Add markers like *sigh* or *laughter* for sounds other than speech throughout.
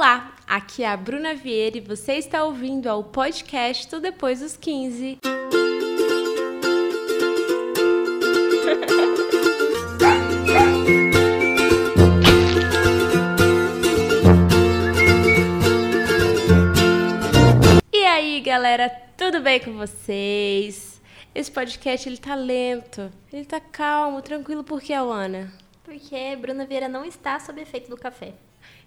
Olá, aqui é a Bruna Vieira e você está ouvindo ao podcast do Depois dos 15. E aí, galera, tudo bem com vocês? Esse podcast ele tá lento, ele tá calmo, tranquilo, por que, Ana? Porque Bruna Vieira não está sob efeito do café.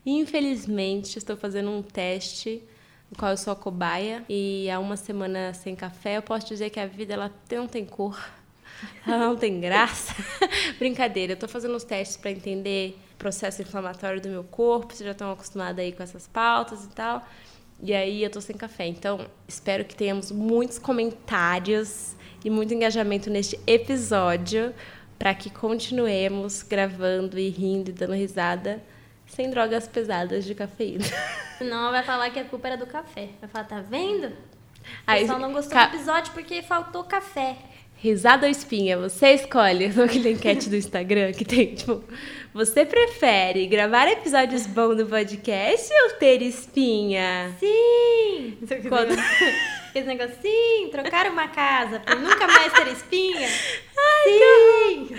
Infelizmente, estou fazendo um teste no qual eu sou a cobaia e há uma semana sem café, eu posso dizer que a vida ela não tem cor, *laughs* ela não tem graça. *laughs* Brincadeira, eu estou fazendo os testes para entender o processo inflamatório do meu corpo, vocês já estão acostumados aí com essas pautas e tal. E aí eu tô sem café. Então, espero que tenhamos muitos comentários e muito engajamento neste episódio para que continuemos gravando e rindo e dando risada sem drogas pesadas de cafeína. *laughs* Senão ela vai falar que a culpa era do café. Vai falar, tá vendo? O Aí, pessoal não gostou ca- do episódio porque faltou café. Risada ou espinha? Você escolhe. *laughs* Aquele enquete do Instagram que tem, tipo, você prefere gravar episódios bons do podcast ou ter espinha? Sim! Quando- *laughs* Esse negócio, sim, trocar uma casa por nunca mais ter espinha. sim!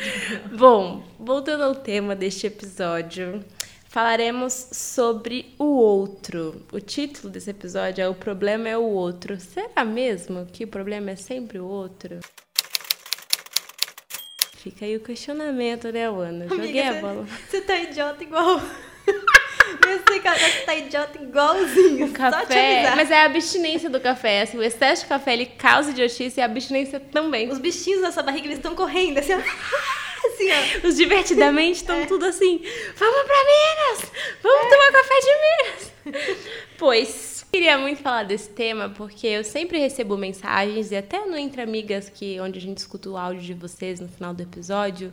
Bom, voltando ao tema deste episódio, falaremos sobre o outro. O título desse episódio é O Problema é o Outro. Será mesmo que o problema é sempre o outro? Fica aí o questionamento, né, Ana? Joguei Amiga, a bola. Você, tá idiota igual. Eu sei que ela- você tá idiota igualzinho. O café, mas é a abstinência do café. Assim, o excesso de café ele causa idiotice e a abstinência também. Os bichinhos sua barriga, eles estão correndo, assim. *laughs* *laughs* Assim, ó. Os divertidamente estão tudo assim. Vamos pra Minas! Vamos tomar café de Minas! *laughs* Pois, queria muito falar desse tema porque eu sempre recebo mensagens e até no Entre Amigas, que onde a gente escuta o áudio de vocês no final do episódio,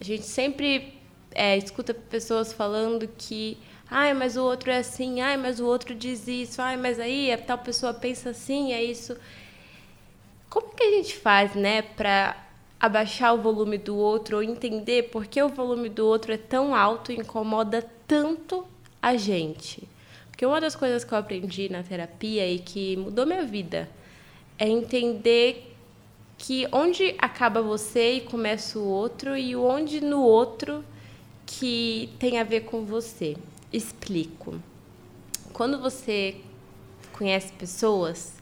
a gente sempre é, escuta pessoas falando que ai, mas o outro é assim, ai, mas o outro diz isso, ai, mas aí a tal pessoa pensa assim, é isso. Como que a gente faz, né, para abaixar o volume do outro ou entender por que o volume do outro é tão alto e incomoda tanto a gente? Porque uma das coisas que eu aprendi na terapia e que mudou minha vida é entender que onde acaba você e começa o outro e onde no outro que tem a ver com você. Explico. Quando você conhece pessoas,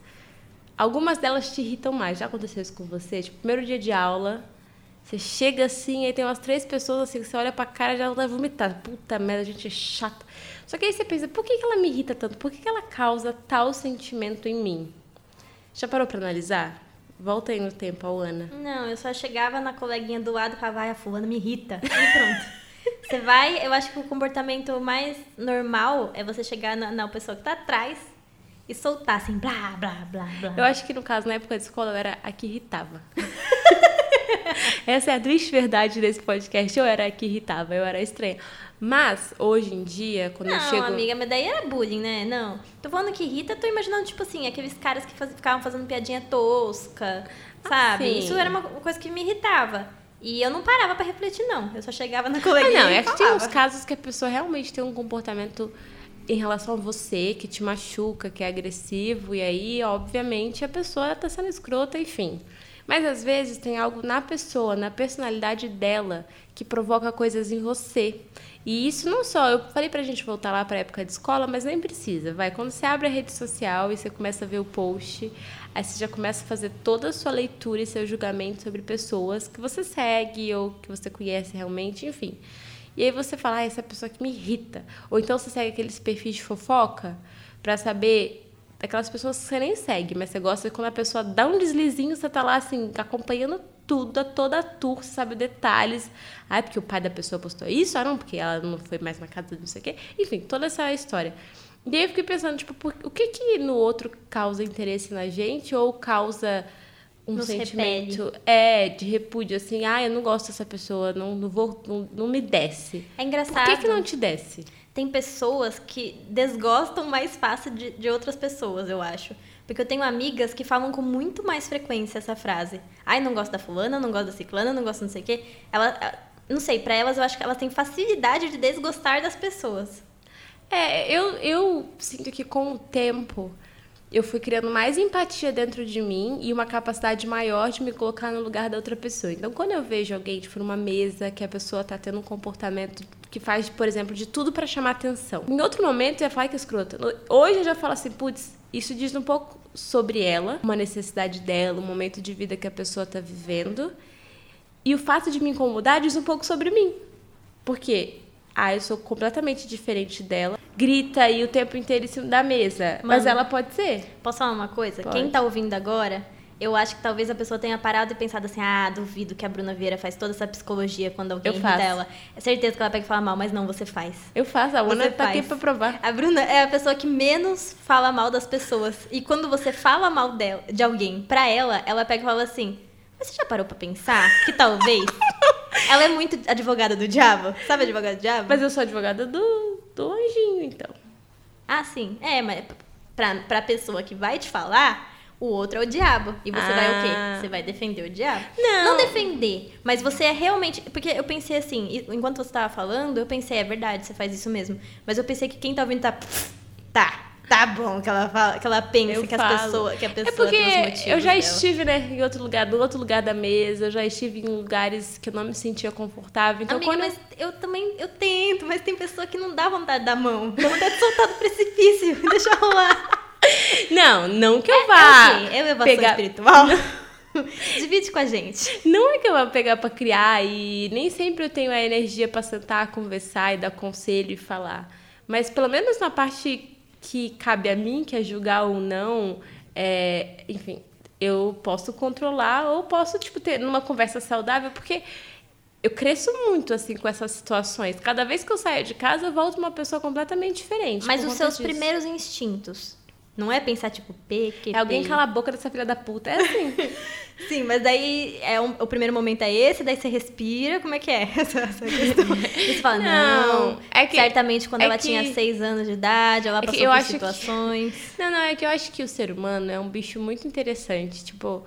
Algumas delas te irritam mais. Já aconteceu isso com você? Tipo, primeiro dia de aula, você chega assim, aí tem umas três pessoas assim, você olha pra cara e já vai vomitar. Puta merda, a gente é chata. Só que aí você pensa, por que, que ela me irrita tanto? Por que, que ela causa tal sentimento em mim? Já parou pra analisar? Volta aí no tempo, Ana. Não, eu só chegava na coleguinha do lado e falava, ai, a fulana me irrita. E pronto. Você vai, eu acho que o comportamento mais normal é você chegar na, na pessoa que tá atrás e soltar assim, blá, blá, blá, blá. Eu acho que no caso, na época de escola, eu era a que irritava. *laughs* Essa é a triste verdade desse podcast. Eu era a que irritava, eu era estranha. Mas, hoje em dia, quando eu Não, chego. amiga, mas daí era bullying, né? Não. Tô falando que irrita, tô imaginando, tipo assim, aqueles caras que faz- ficavam fazendo piadinha tosca, sabe? sim. Isso era uma coisa que me irritava. E eu não parava pra refletir, não. Eu só chegava na Ah, coleguinha não, e é que tem uns casos que a pessoa realmente tem um comportamento em relação a você, que te machuca, que é agressivo, e aí, obviamente, a pessoa tá sendo escrota, enfim. Mas às vezes tem algo na pessoa, na personalidade dela, que provoca coisas em você. E isso não só, eu falei pra gente voltar lá pra época de escola, mas nem precisa. Vai, quando você abre a rede social e você começa a ver o post, aí você já começa a fazer toda a sua leitura e seu julgamento sobre pessoas que você segue ou que você conhece realmente, enfim. E aí você fala, ah, essa pessoa que me irrita. Ou então você segue aqueles perfis de fofoca pra saber daquelas pessoas que você nem segue, mas você gosta de quando a pessoa dá um deslizinho, você tá lá assim, acompanhando tudo, a toda a tour, sabe detalhes. Ah, é porque o pai da pessoa postou isso? Ah, não, porque ela não foi mais na casa de não sei o quê. Enfim, toda essa história. E aí eu fiquei pensando, tipo, por- o que que no outro causa interesse na gente ou causa um Nos sentimento é de repúdio assim, ah, eu não gosto dessa pessoa, não, não vou, não, não me desce. É Por engraçado. que que não te desce? Tem pessoas que desgostam mais fácil de, de outras pessoas, eu acho. Porque eu tenho amigas que falam com muito mais frequência essa frase. Ai, não gosto da fulana, não gosto da ciclana, não gosto não sei o quê. Ela, não sei, pra elas eu acho que elas têm facilidade de desgostar das pessoas. É, eu, eu sinto que com o tempo eu fui criando mais empatia dentro de mim e uma capacidade maior de me colocar no lugar da outra pessoa. Então, quando eu vejo alguém, tipo, numa mesa, que a pessoa tá tendo um comportamento que faz, por exemplo, de tudo para chamar atenção. Em outro momento, eu ia falar que escrota. Hoje eu já falo assim, putz, isso diz um pouco sobre ela, uma necessidade dela, um momento de vida que a pessoa tá vivendo. E o fato de me incomodar diz um pouco sobre mim. Porque ah, eu sou completamente diferente dela. Grita aí o tempo inteiro em cima da mesa. Mano, mas ela pode ser. Posso falar uma coisa? Pode. Quem tá ouvindo agora, eu acho que talvez a pessoa tenha parado e pensado assim: ah, duvido que a Bruna Vieira faz toda essa psicologia quando alguém eu faço. dela. É certeza que ela pega e fala mal, mas não, você faz. Eu faço, a Bruna tá faz. aqui pra provar. A Bruna é a pessoa que menos fala mal das pessoas. E quando você fala mal dela, de alguém pra ela, ela pega e fala assim: mas você já parou pra pensar que talvez. *laughs* ela é muito advogada do diabo. Sabe advogada do diabo? Mas eu sou advogada do, do anjinho, então. Ah, sim. É, mas pra, pra pessoa que vai te falar, o outro é o diabo. E você ah. vai o quê? Ah. Você vai defender o diabo? Não. Não defender, mas você é realmente. Porque eu pensei assim, enquanto você tava falando, eu pensei, é verdade, você faz isso mesmo. Mas eu pensei que quem tá ouvindo tá. Tá, tá bom que ela fala, que ela pensa que, as pessoa, que a pessoa é porque eu já dela. estive, né, em outro lugar, do outro lugar da mesa, eu já estive em lugares que eu não me sentia confortável. Então, Amiga, quando mas eu também, eu tento, mas tem pessoa que não dá vontade da mão. Dá vontade de soltar do precipício, *laughs* deixa rolar. Não, não que eu é, vá. É, okay. é elevação pegar... espiritual. *laughs* Divide com a gente. Não é que eu vou pegar para criar e nem sempre eu tenho a energia para sentar, conversar e dar conselho e falar. Mas pelo menos na parte que cabe a mim, que é julgar ou não, é, enfim, eu posso controlar ou posso, tipo, ter numa conversa saudável, porque eu cresço muito, assim, com essas situações. Cada vez que eu saio de casa, eu volto uma pessoa completamente diferente. Mas os seus disso. primeiros instintos não é pensar, tipo, PQP. É alguém cala a boca dessa filha da puta. É assim. *laughs* Sim, mas daí é um, o primeiro momento é esse, daí você respira. Como é que é *laughs* essa, essa questão? você fala, não. não é que, certamente quando é ela que, tinha seis anos de idade, ela é passou por situações. Que, não, não, é que eu acho que o ser humano é um bicho muito interessante. Tipo,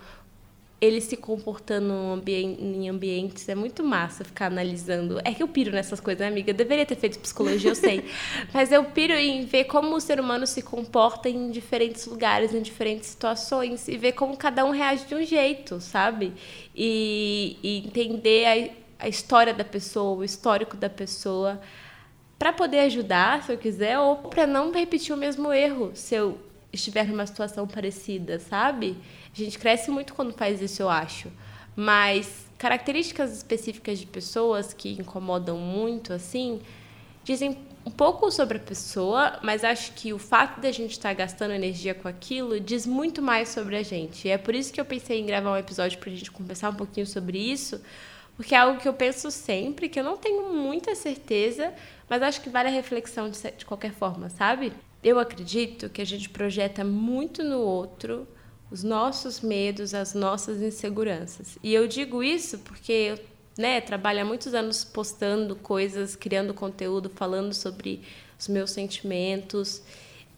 ele se comportando em ambientes é muito massa ficar analisando. É que eu piro nessas coisas, né, amiga? Eu deveria ter feito psicologia, eu sei. *laughs* Mas eu piro em ver como o ser humano se comporta em diferentes lugares, em diferentes situações, e ver como cada um reage de um jeito, sabe? E, e entender a, a história da pessoa, o histórico da pessoa, para poder ajudar, se eu quiser, ou para não repetir o mesmo erro, se eu estiver numa situação parecida, sabe? A gente cresce muito quando faz isso, eu acho. Mas características específicas de pessoas que incomodam muito, assim, dizem um pouco sobre a pessoa, mas acho que o fato de a gente estar tá gastando energia com aquilo diz muito mais sobre a gente. E é por isso que eu pensei em gravar um episódio para a gente conversar um pouquinho sobre isso, porque é algo que eu penso sempre, que eu não tenho muita certeza, mas acho que vale a reflexão de, de qualquer forma, sabe? Eu acredito que a gente projeta muito no outro os nossos medos, as nossas inseguranças. E eu digo isso porque eu né, trabalho há muitos anos postando coisas, criando conteúdo, falando sobre os meus sentimentos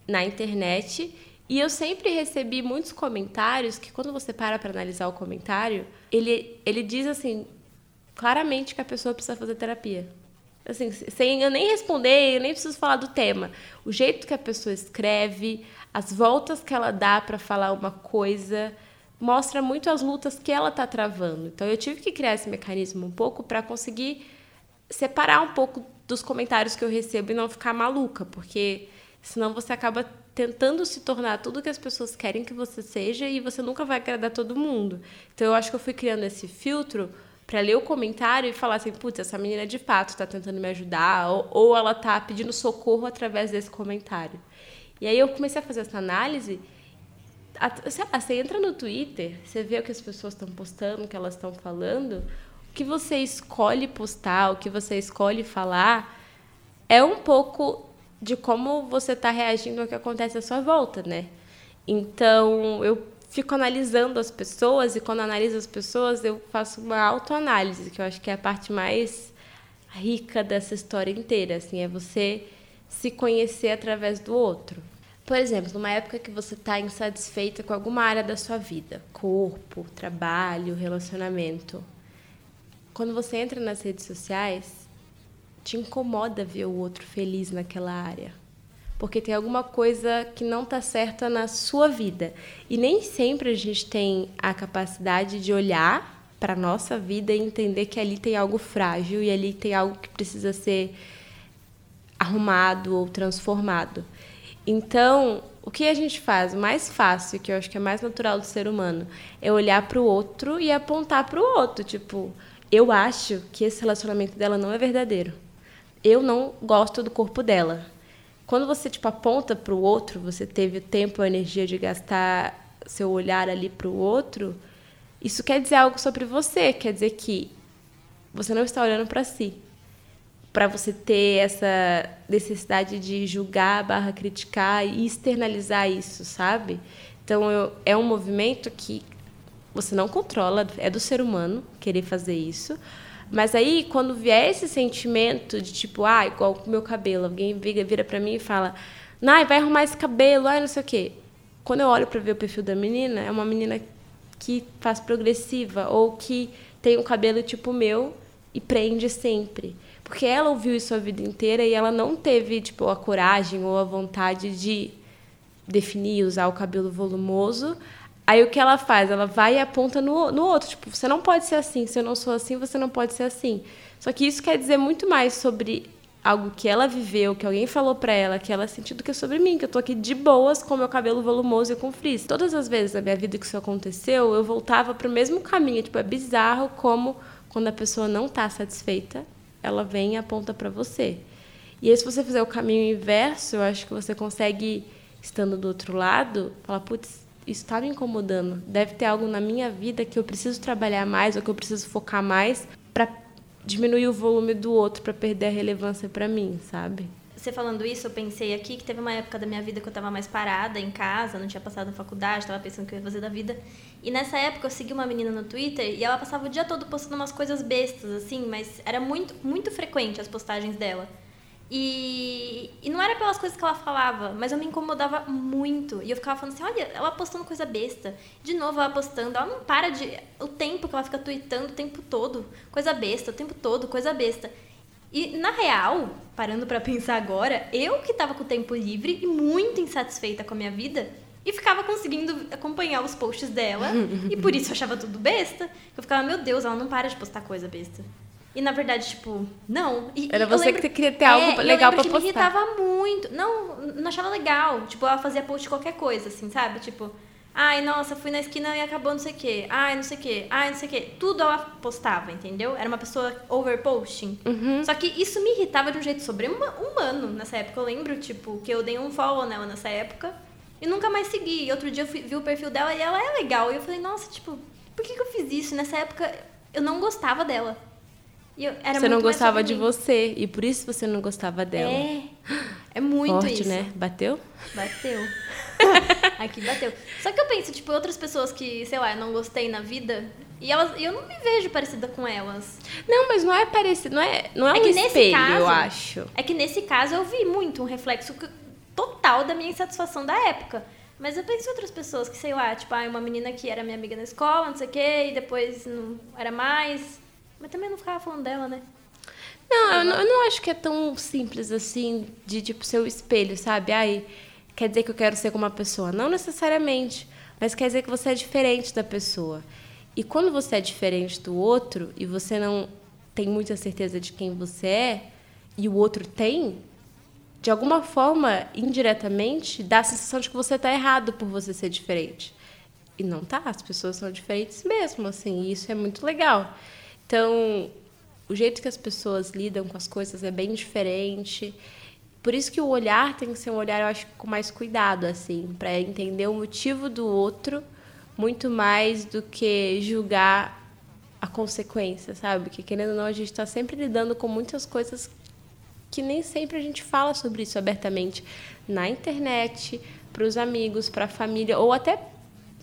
na internet. E eu sempre recebi muitos comentários que, quando você para para analisar o comentário, ele, ele diz assim, claramente que a pessoa precisa fazer terapia. Assim, sem eu nem responder, eu nem preciso falar do tema. O jeito que a pessoa escreve, as voltas que ela dá para falar uma coisa mostra muito as lutas que ela está travando. Então eu tive que criar esse mecanismo um pouco para conseguir separar um pouco dos comentários que eu recebo e não ficar maluca, porque senão você acaba tentando se tornar tudo que as pessoas querem que você seja e você nunca vai agradar todo mundo. Então eu acho que eu fui criando esse filtro para ler o comentário e falar assim, putz, essa menina de fato está tentando me ajudar ou, ou ela está pedindo socorro através desse comentário. E aí eu comecei a fazer essa análise. Sei lá, você entra no Twitter, você vê o que as pessoas estão postando, o que elas estão falando, o que você escolhe postar, o que você escolhe falar, é um pouco de como você está reagindo ao que acontece à sua volta, né? Então, eu fico analisando as pessoas e quando analiso as pessoas, eu faço uma autoanálise, que eu acho que é a parte mais rica dessa história inteira, assim, é você se conhecer através do outro. Por exemplo, numa época que você está insatisfeita com alguma área da sua vida, corpo, trabalho, relacionamento, quando você entra nas redes sociais, te incomoda ver o outro feliz naquela área. Porque tem alguma coisa que não está certa na sua vida. E nem sempre a gente tem a capacidade de olhar para a nossa vida e entender que ali tem algo frágil e ali tem algo que precisa ser arrumado ou transformado. Então, o que a gente faz? O mais fácil, que eu acho que é mais natural do ser humano, é olhar para o outro e apontar para o outro. Tipo, eu acho que esse relacionamento dela não é verdadeiro. Eu não gosto do corpo dela. Quando você tipo aponta para o outro, você teve o tempo, a energia de gastar seu olhar ali para o outro, isso quer dizer algo sobre você, quer dizer que você não está olhando para si. Para você ter essa necessidade de julgar, barra criticar e externalizar isso, sabe? Então, eu, é um movimento que você não controla, é do ser humano querer fazer isso. Mas aí, quando vier esse sentimento de tipo, ah, igual o meu cabelo, alguém vira, vira para mim e fala, Nai, vai arrumar esse cabelo, ai, não sei o quê. Quando eu olho para ver o perfil da menina, é uma menina que faz progressiva ou que tem um cabelo tipo meu e prende sempre. Porque ela ouviu isso a vida inteira e ela não teve tipo a coragem ou a vontade de definir, usar o cabelo volumoso. Aí o que ela faz? Ela vai e aponta no, no outro. Tipo, você não pode ser assim. Se eu não sou assim, você não pode ser assim. Só que isso quer dizer muito mais sobre algo que ela viveu, que alguém falou para ela, que ela sentiu do que sobre mim, que eu tô aqui de boas com meu cabelo volumoso e com frizz. Todas as vezes na minha vida que isso aconteceu, eu voltava para o mesmo caminho, tipo, é bizarro como quando a pessoa não tá satisfeita, ela vem e aponta para você. E aí se você fizer o caminho inverso, eu acho que você consegue estando do outro lado, falar, putz, isso está me incomodando. Deve ter algo na minha vida que eu preciso trabalhar mais ou que eu preciso focar mais para diminuir o volume do outro para perder a relevância para mim, sabe? Você falando isso, eu pensei aqui que teve uma época da minha vida que eu estava mais parada em casa, não tinha passado na faculdade, estava pensando o que eu ia fazer da vida. E nessa época eu segui uma menina no Twitter e ela passava o dia todo postando umas coisas bestas, assim, mas era muito, muito frequente as postagens dela. E, e não era pelas coisas que ela falava, mas eu me incomodava muito. E eu ficava falando assim: olha, ela postando coisa besta. De novo ela postando. Ela não para de. O tempo que ela fica tweetando o tempo todo. Coisa besta, o tempo todo, coisa besta. E na real, parando para pensar agora, eu que tava com o tempo livre e muito insatisfeita com a minha vida, e ficava conseguindo acompanhar os posts dela, e por isso eu achava tudo besta. Eu ficava, meu Deus, ela não para de postar coisa besta. E na verdade, tipo, não. E, Era você lembro, que queria ter algo é, legal pra que postar. me irritava muito. Não, não achava legal. Tipo, ela fazia post de qualquer coisa, assim, sabe? Tipo, ai, nossa, fui na esquina e acabou não sei o quê. Ai, não sei o quê. Ai, não sei o quê. Tudo ela postava, entendeu? Era uma pessoa overposting. Uhum. Só que isso me irritava de um jeito sobre-humano nessa época. Eu lembro, tipo, que eu dei um follow nela nessa época e nunca mais segui. E outro dia eu fui, vi o perfil dela e ela é legal. E eu falei, nossa, tipo, por que, que eu fiz isso? Nessa época eu não gostava dela. Eu, você não gostava de você e por isso você não gostava dela. É. É muito Forte, isso. né? Bateu? Bateu. *laughs* Aqui bateu. Só que eu penso, tipo, outras pessoas que, sei lá, eu não gostei na vida, e elas, eu não me vejo parecida com elas. Não, mas não é parecido, não é, não é, é um que espelho, caso, eu acho. É que nesse caso eu vi muito um reflexo total da minha insatisfação da época. Mas eu penso em outras pessoas que, sei lá, tipo, ah, uma menina que era minha amiga na escola, não sei o quê, e depois não era mais. Mas também não ficava falando dela, né? Não, eu não, eu não acho que é tão simples assim, de tipo ser o espelho, sabe? Ai, quer dizer que eu quero ser como uma pessoa. Não necessariamente, mas quer dizer que você é diferente da pessoa. E quando você é diferente do outro e você não tem muita certeza de quem você é e o outro tem, de alguma forma, indiretamente, dá a sensação de que você está errado por você ser diferente. E não tá, as pessoas são diferentes mesmo, assim, e isso é muito legal. Então, o jeito que as pessoas lidam com as coisas é bem diferente. Por isso que o olhar tem que ser um olhar, eu acho, com mais cuidado, assim, para entender o motivo do outro, muito mais do que julgar a consequência, sabe? Que querendo ou não, a gente está sempre lidando com muitas coisas que nem sempre a gente fala sobre isso abertamente na internet, para os amigos, para a família, ou até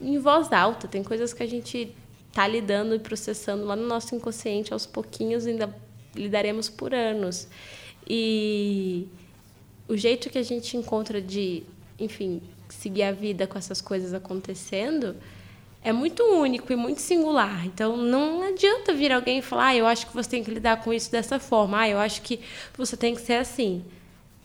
em voz alta. Tem coisas que a gente tá lidando e processando lá no nosso inconsciente aos pouquinhos, ainda lidaremos por anos. E o jeito que a gente encontra de, enfim, seguir a vida com essas coisas acontecendo é muito único e muito singular. Então não adianta vir alguém e falar: ah, eu acho que você tem que lidar com isso dessa forma, ah, eu acho que você tem que ser assim.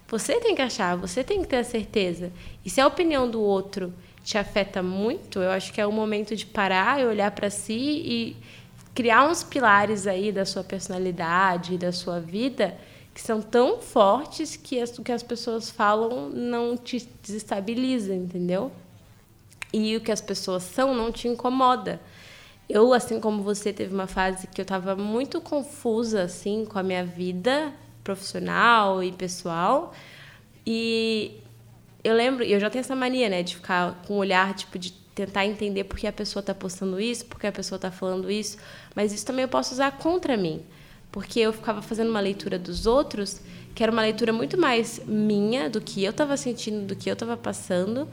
Você tem que achar, você tem que ter a certeza. E se a opinião do outro te afeta muito, eu acho que é o momento de parar e olhar para si e criar uns pilares aí da sua personalidade, da sua vida, que são tão fortes que as, que as pessoas falam não te desestabiliza, entendeu? E o que as pessoas são não te incomoda. Eu, assim como você, teve uma fase que eu estava muito confusa assim com a minha vida profissional e pessoal. E eu lembro, eu já tenho essa mania, né, de ficar com um olhar tipo de tentar entender por que a pessoa está postando isso, por que a pessoa está falando isso, mas isso também eu posso usar contra mim, porque eu ficava fazendo uma leitura dos outros, que era uma leitura muito mais minha do que eu estava sentindo, do que eu estava passando,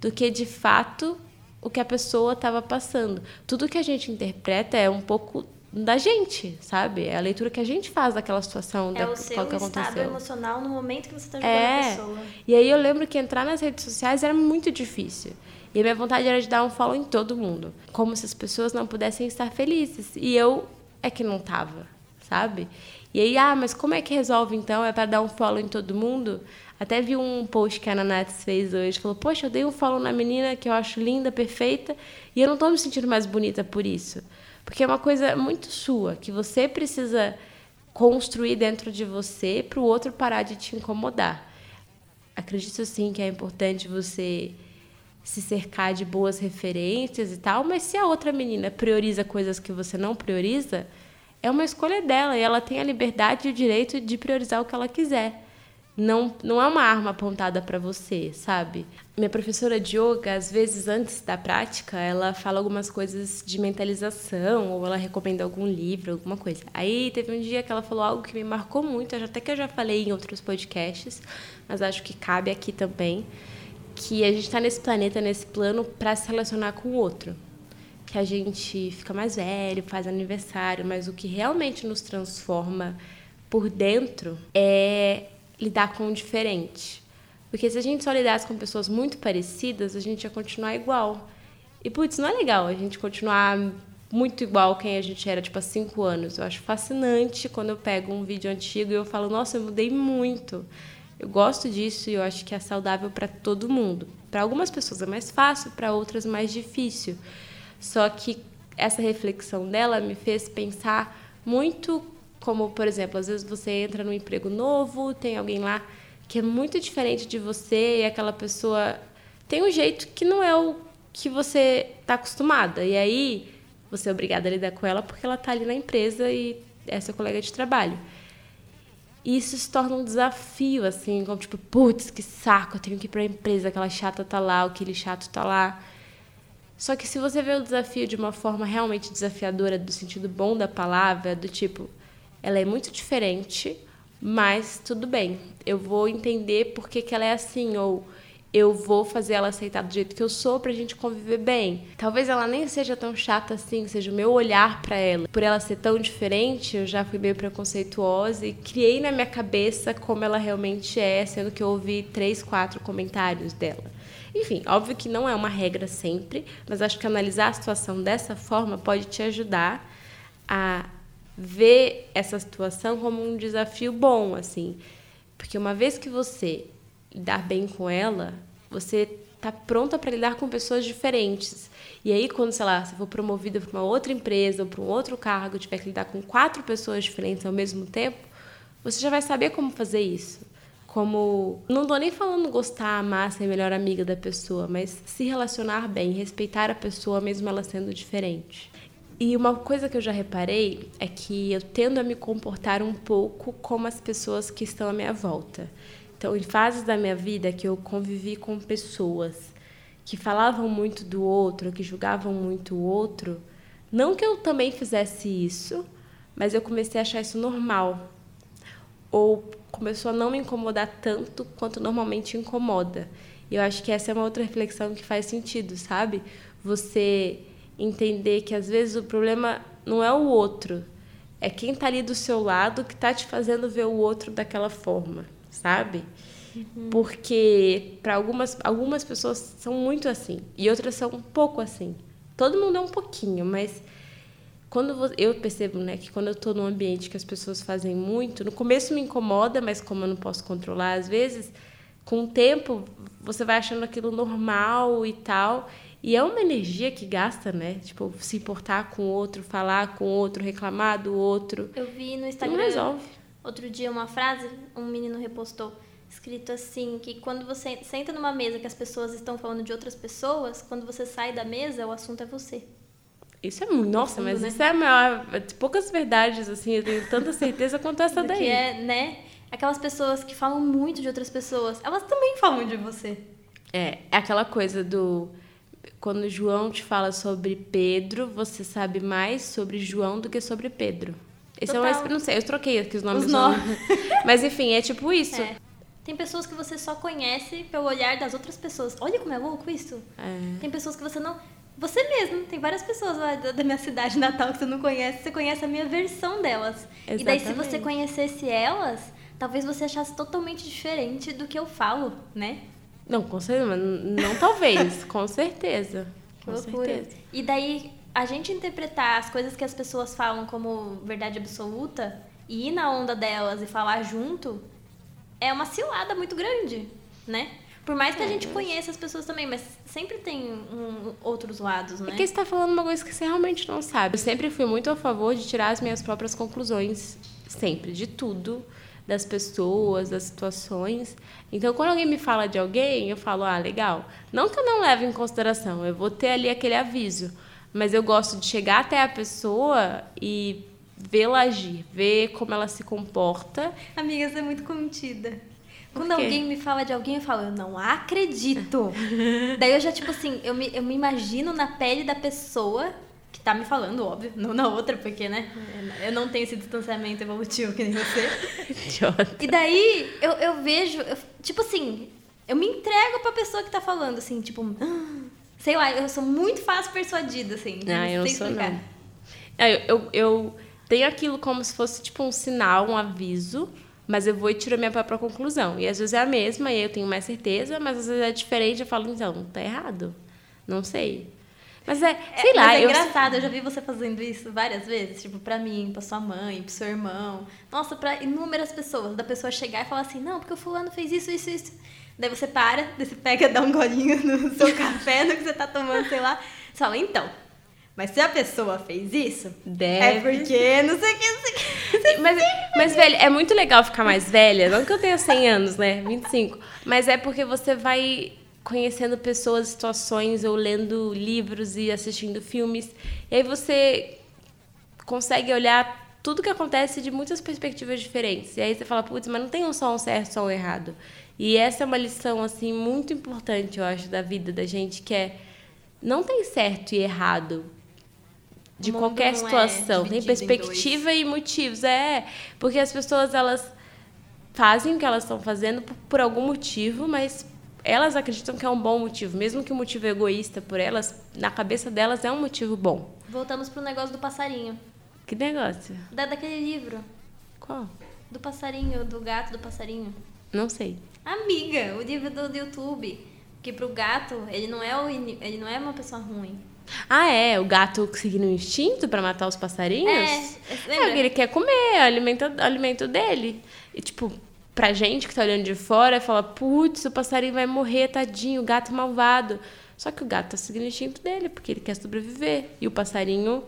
do que de fato o que a pessoa estava passando. Tudo que a gente interpreta é um pouco da gente, sabe? É a leitura que a gente faz daquela situação, é da, o seu qual que estado aconteceu. emocional no momento que você está julgando É. a pessoa. E aí eu lembro que entrar nas redes sociais era muito difícil. E a minha vontade era de dar um follow em todo mundo, como se as pessoas não pudessem estar felizes. E eu é que não tava, sabe? E aí, ah, mas como é que resolve então? É para dar um follow em todo mundo? Até vi um post que a Nanates fez hoje, falou: "Poxa, eu dei um follow na menina que eu acho linda, perfeita, e eu não tô me sentindo mais bonita por isso". Porque é uma coisa muito sua, que você precisa construir dentro de você para o outro parar de te incomodar. Acredito sim que é importante você se cercar de boas referências e tal, mas se a outra menina prioriza coisas que você não prioriza, é uma escolha dela e ela tem a liberdade e o direito de priorizar o que ela quiser. Não, não é uma arma apontada para você, sabe? Minha professora de yoga, às vezes antes da prática, ela fala algumas coisas de mentalização ou ela recomenda algum livro, alguma coisa. Aí teve um dia que ela falou algo que me marcou muito, até que eu já falei em outros podcasts, mas acho que cabe aqui também, que a gente está nesse planeta, nesse plano, para se relacionar com o outro. Que a gente fica mais velho, faz aniversário, mas o que realmente nos transforma por dentro é lidar com o diferente. Porque se a gente só lidasse com pessoas muito parecidas, a gente ia continuar igual. E, putz, não é legal a gente continuar muito igual quem a gente era, tipo, há cinco anos. Eu acho fascinante quando eu pego um vídeo antigo e eu falo, nossa, eu mudei muito. Eu gosto disso e eu acho que é saudável para todo mundo. Para algumas pessoas é mais fácil, para outras mais difícil. Só que essa reflexão dela me fez pensar muito como, por exemplo, às vezes você entra num emprego novo, tem alguém lá que é muito diferente de você e aquela pessoa tem um jeito que não é o que você está acostumada. E aí você é obrigada a lidar com ela porque ela está ali na empresa e é seu colega de trabalho. E isso se torna um desafio, assim, como tipo, putz, que saco, eu tenho que ir para a empresa, aquela chata tá lá, aquele chato tá lá. Só que se você vê o desafio de uma forma realmente desafiadora, do sentido bom da palavra, do tipo, ela é muito diferente, mas tudo bem, eu vou entender por que, que ela é assim, ou eu vou fazer ela aceitar do jeito que eu sou pra gente conviver bem. Talvez ela nem seja tão chata assim, seja o meu olhar para ela. Por ela ser tão diferente, eu já fui meio preconceituosa e criei na minha cabeça como ela realmente é, sendo que eu ouvi três, quatro comentários dela. Enfim, óbvio que não é uma regra sempre, mas acho que analisar a situação dessa forma pode te ajudar a ver essa situação como um desafio bom, assim. Porque uma vez que você lidar bem com ela, você tá pronta para lidar com pessoas diferentes. E aí, quando, sei lá, você for promovida para uma outra empresa ou para um outro cargo, tiver que lidar com quatro pessoas diferentes ao mesmo tempo, você já vai saber como fazer isso. Como. Não tô nem falando gostar, amar, ser melhor amiga da pessoa, mas se relacionar bem, respeitar a pessoa, mesmo ela sendo diferente. E uma coisa que eu já reparei é que eu tendo a me comportar um pouco como as pessoas que estão à minha volta. Então, em fases da minha vida que eu convivi com pessoas que falavam muito do outro, que julgavam muito o outro, não que eu também fizesse isso, mas eu comecei a achar isso normal. Ou começou a não me incomodar tanto quanto normalmente incomoda. E eu acho que essa é uma outra reflexão que faz sentido, sabe? Você entender que às vezes o problema não é o outro, é quem está ali do seu lado que está te fazendo ver o outro daquela forma, sabe? Uhum. Porque para algumas algumas pessoas são muito assim e outras são um pouco assim. Todo mundo é um pouquinho, mas quando eu percebo, né, que quando eu tô num ambiente que as pessoas fazem muito, no começo me incomoda, mas como eu não posso controlar às vezes, com o tempo você vai achando aquilo normal e tal. E é uma energia que gasta, né? Tipo, se importar com o outro, falar com o outro, reclamar do outro. Eu vi no Não Instagram resolve. outro dia uma frase, um menino repostou, escrito assim, que quando você senta numa mesa que as pessoas estão falando de outras pessoas, quando você sai da mesa, o assunto é você. Isso é muito. Nossa, mas né? isso é a maior. Poucas verdades, assim, eu tenho tanta certeza quanto essa *laughs* daí. Que é, né? Aquelas pessoas que falam muito de outras pessoas, elas também falam de você. É, é aquela coisa do. Quando João te fala sobre Pedro, você sabe mais sobre João do que sobre Pedro. Esse é Total. um. Não sei, eu troquei aqui os nomes. Os nomes. *laughs* Mas enfim, é tipo isso. É. Tem pessoas que você só conhece pelo olhar das outras pessoas. Olha como é louco isso. É. Tem pessoas que você não. Você mesmo, tem várias pessoas lá da minha cidade natal que você não conhece, você conhece a minha versão delas. E daí, se você Exatamente. conhecesse elas, talvez você achasse totalmente diferente do que eu falo, né? Não, com certeza, não talvez, *laughs* com certeza. Com loucura. certeza. E daí, a gente interpretar as coisas que as pessoas falam como verdade absoluta e ir na onda delas e falar junto é uma cilada muito grande, né? Por mais que a É, gente mas- conheça as pessoas também, mas sempre tem um- outros lados, né? É que você tá falando uma coisa que você realmente não sabe. Eu sempre fui muito a favor de tirar as minhas próprias conclusões, sempre, de tudo, das pessoas, das situações. Então, quando alguém me fala de alguém, eu falo, ah, legal. Não que eu não leve em consideração, eu vou ter ali aquele aviso. Mas eu gosto de chegar até a pessoa e vê-la agir, ver como ela se comporta. Amiga, você é muito contida. Quando alguém me fala de alguém, eu falo, eu não acredito. *laughs* Daí eu já, tipo assim, eu me, eu me imagino na pele da pessoa que tá me falando, óbvio, não na outra, porque, né? Eu não tenho esse distanciamento evolutivo que nem você. *laughs* Idiota. E daí eu, eu vejo, eu- tipo assim, eu me entrego pra pessoa que tá falando, assim, tipo, "Ah", *gasps* sei lá, eu sou muito fácil persuadida, assim. Ah, eu não sei sou, explicar. não. É, eu, eu, eu tenho aquilo como se fosse tipo um sinal, um aviso, mas eu vou e tiro a minha própria conclusão. E às vezes é a mesma, e aí eu tenho mais certeza, mas às vezes é diferente, eu falo, então, tá errado. Não sei. Mas é, É, sei lá, mas é eu. engraçado, eu já vi você fazendo isso várias vezes, tipo, pra mim, pra sua mãe, pro seu irmão. Nossa, pra inúmeras pessoas. Da pessoa chegar e falar assim, não, porque o fulano fez isso, isso, isso. Daí você para, daí você pega, *laughs* dá um golinho no seu café, no que você tá tomando, sei lá. Você fala, então, mas se a pessoa fez isso, é Deve. porque não sei o que, não sei o que. Mas, mas, velho, é muito legal ficar mais velha. Não que eu tenha 100 anos, né? 25. Mas é porque você vai conhecendo pessoas, situações, ou lendo livros e assistindo filmes. E aí você consegue olhar tudo que acontece de muitas perspectivas diferentes. E aí você fala, putz, mas não tem um só um certo, só um errado. E essa é uma lição, assim, muito importante, eu acho, da vida da gente, que é não tem certo e errado de qualquer é situação. Tem dividido em perspectiva e motivos. É, porque as pessoas, elas fazem o que elas estão fazendo por, por algum motivo, mas elas acreditam que é um bom motivo. Mesmo que o motivo é egoísta por elas, na cabeça delas é um motivo bom. Voltamos pro negócio do passarinho. Que negócio? Da, daquele livro. Qual? Do passarinho, do gato do passarinho. Não sei. Amiga, o livro do, do YouTube. Que pro gato, ele não é o ele não é uma pessoa ruim. Ah, é? O gato seguindo o instinto pra matar os passarinhos? É, É, porque ele quer comer, é alimento, alimento dele. E, tipo, pra gente que tá olhando de fora, fala, putz, o passarinho vai morrer, tadinho, gato malvado. Só que o gato tá seguindo o instinto dele, porque ele quer sobreviver. E o passarinho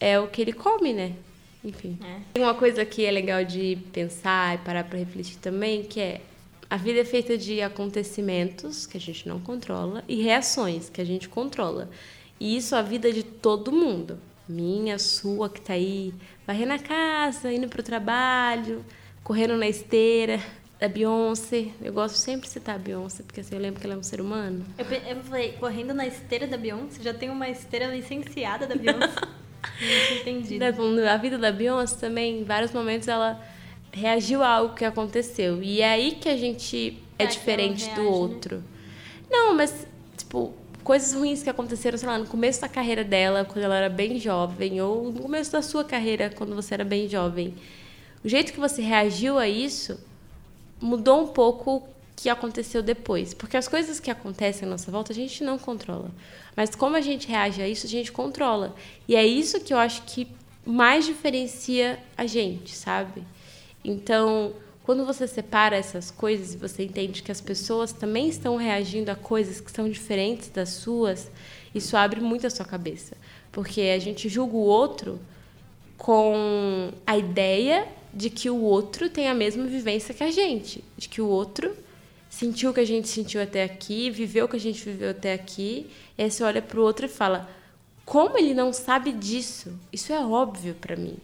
é o que ele come, né? Enfim. É. Tem uma coisa que é legal de pensar e parar pra refletir também, que é a vida é feita de acontecimentos que a gente não controla e reações que a gente controla. E isso é a vida de todo mundo. Minha, sua, que tá aí varrendo a casa, indo pro trabalho, correndo na esteira. A Beyoncé. Eu gosto sempre de citar a Beyoncé, porque assim eu lembro que ela é um ser humano. Eu, eu falei, correndo na esteira da Beyoncé, já tem uma esteira licenciada da Beyoncé. *laughs* entendido. Né, A vida da Beyoncé também, em vários momentos ela reagiu a algo que aconteceu. E é aí que a gente é que diferente ela do reage, né? outro. Não, mas, tipo, coisas ruins que aconteceram, sei lá, no começo da carreira dela, quando ela era bem jovem, ou no começo da sua carreira, quando você era bem jovem. O jeito que você reagiu a isso mudou um pouco que aconteceu depois. Porque as coisas que acontecem à nossa volta a gente não controla. Mas como a gente reage a isso, a gente controla. E é isso que eu acho que mais diferencia a gente, sabe? Então, quando você separa essas coisas e você entende que as pessoas também estão reagindo a coisas que são diferentes das suas, isso abre muito a sua cabeça. Porque a gente julga o outro com a ideia de que o outro tem a mesma vivência que a gente, de que o outro sentiu o que a gente sentiu até aqui, viveu o que a gente viveu até aqui, e aí você olha para o outro e fala: como ele não sabe disso? Isso é óbvio para mim.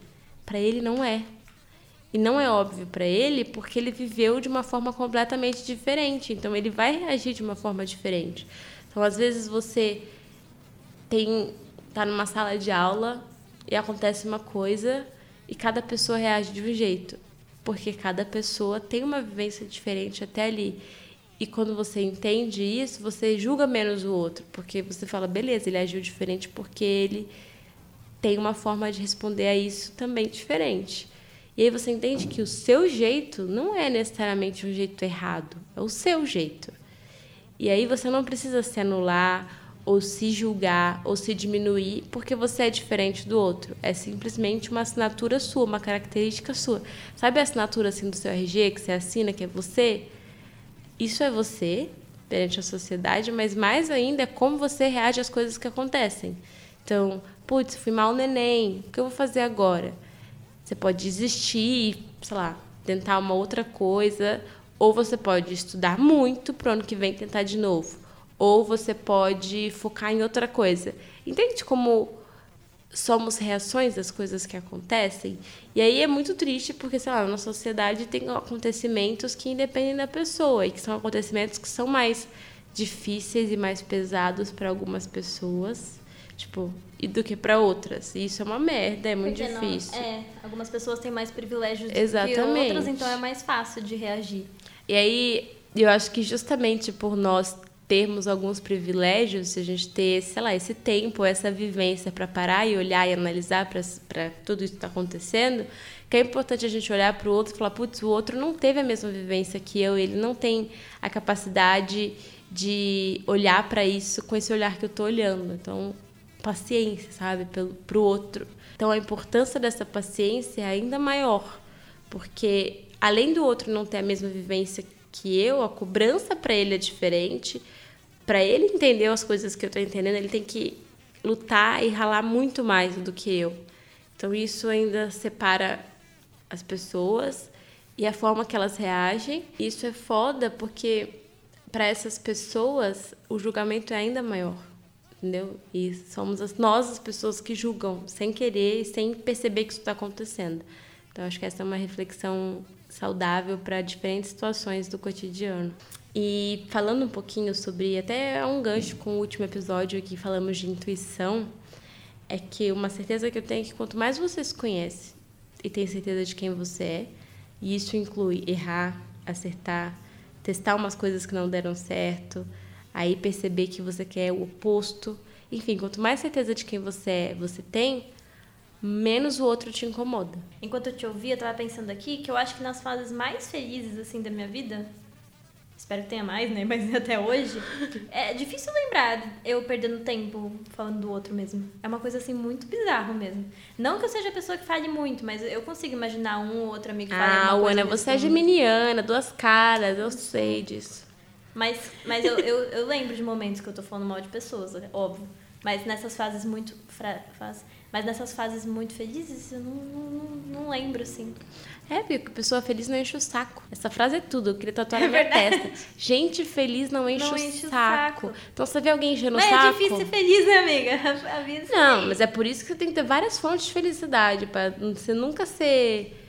Para ele não é. E não é óbvio para ele porque ele viveu de uma forma completamente diferente. Então ele vai reagir de uma forma diferente. Então às vezes você tem tá numa sala de aula e acontece uma coisa e cada pessoa reage de um jeito, porque cada pessoa tem uma vivência diferente até ali. E quando você entende isso, você julga menos o outro, porque você fala, beleza, ele agiu diferente porque ele tem uma forma de responder a isso também diferente. E aí você entende que o seu jeito não é necessariamente um jeito errado, é o seu jeito. E aí você não precisa se anular ou se julgar ou se diminuir porque você é diferente do outro. É simplesmente uma assinatura sua, uma característica sua. Sabe a assinatura assim do seu RG que você assina que é você? Isso é você perante a sociedade, mas mais ainda é como você reage às coisas que acontecem. Então, putz, fui mal neném, o que eu vou fazer agora? Você pode desistir, sei lá, tentar uma outra coisa, ou você pode estudar muito para o ano que vem tentar de novo, ou você pode focar em outra coisa. Entende como somos reações das coisas que acontecem. E aí é muito triste porque, sei lá, na sociedade tem acontecimentos que independem da pessoa e que são acontecimentos que são mais difíceis e mais pesados para algumas pessoas, tipo, e do que para outras. E isso é uma merda, é muito porque difícil. Não, é, algumas pessoas têm mais privilégios Exatamente. do que outras, então é mais fácil de reagir. E aí eu acho que justamente por nós termos alguns privilégios, se a gente ter, sei lá, esse tempo, essa vivência para parar e olhar e analisar para tudo isso que está acontecendo, que é importante a gente olhar para o outro e falar, putz, o outro não teve a mesma vivência que eu, ele não tem a capacidade de olhar para isso com esse olhar que eu estou olhando. Então, paciência, sabe, para o outro. Então, a importância dessa paciência é ainda maior, porque além do outro não ter a mesma vivência que eu, a cobrança para ele é diferente. Para ele entender as coisas que eu estou entendendo, ele tem que lutar e ralar muito mais do que eu. Então isso ainda separa as pessoas e a forma que elas reagem. Isso é foda porque para essas pessoas o julgamento é ainda maior, entendeu? E somos as, nós as pessoas que julgam sem querer e sem perceber que isso está acontecendo. Então acho que essa é uma reflexão saudável para diferentes situações do cotidiano. E falando um pouquinho sobre, até um gancho com o último episódio que falamos de intuição, é que uma certeza que eu tenho é que quanto mais você se conhece e tem certeza de quem você é, e isso inclui errar, acertar, testar umas coisas que não deram certo, aí perceber que você quer o oposto. Enfim, quanto mais certeza de quem você é você tem, menos o outro te incomoda. Enquanto eu te ouvia, eu tava pensando aqui que eu acho que nas fases mais felizes assim da minha vida, espero que tenha mais, né, *laughs* mas até hoje, é difícil lembrar eu perdendo tempo falando do outro mesmo. É uma coisa assim muito bizarra mesmo. Não que eu seja a pessoa que fale muito, mas eu consigo imaginar um ou outro amigo que fale Ah, Ana, você é geminiana, duas caras, eu sei disso. Mas, mas eu, eu, eu lembro de momentos que eu tô falando mal de pessoas, óbvio. Mas nessas fases muito. Fra... Fase mas nessas fases muito felizes, eu não, não, não lembro, assim. É, porque pessoa feliz não enche o saco. Essa frase é tudo, eu queria tatuar *laughs* é na minha testa. Gente feliz não enche, não o, enche saco. o, saco. Então, você vê alguém enchendo o saco... Mas é difícil ser feliz, né, amiga? A vida é não, mas é por isso que você tem que ter várias fontes de felicidade, para você nunca ser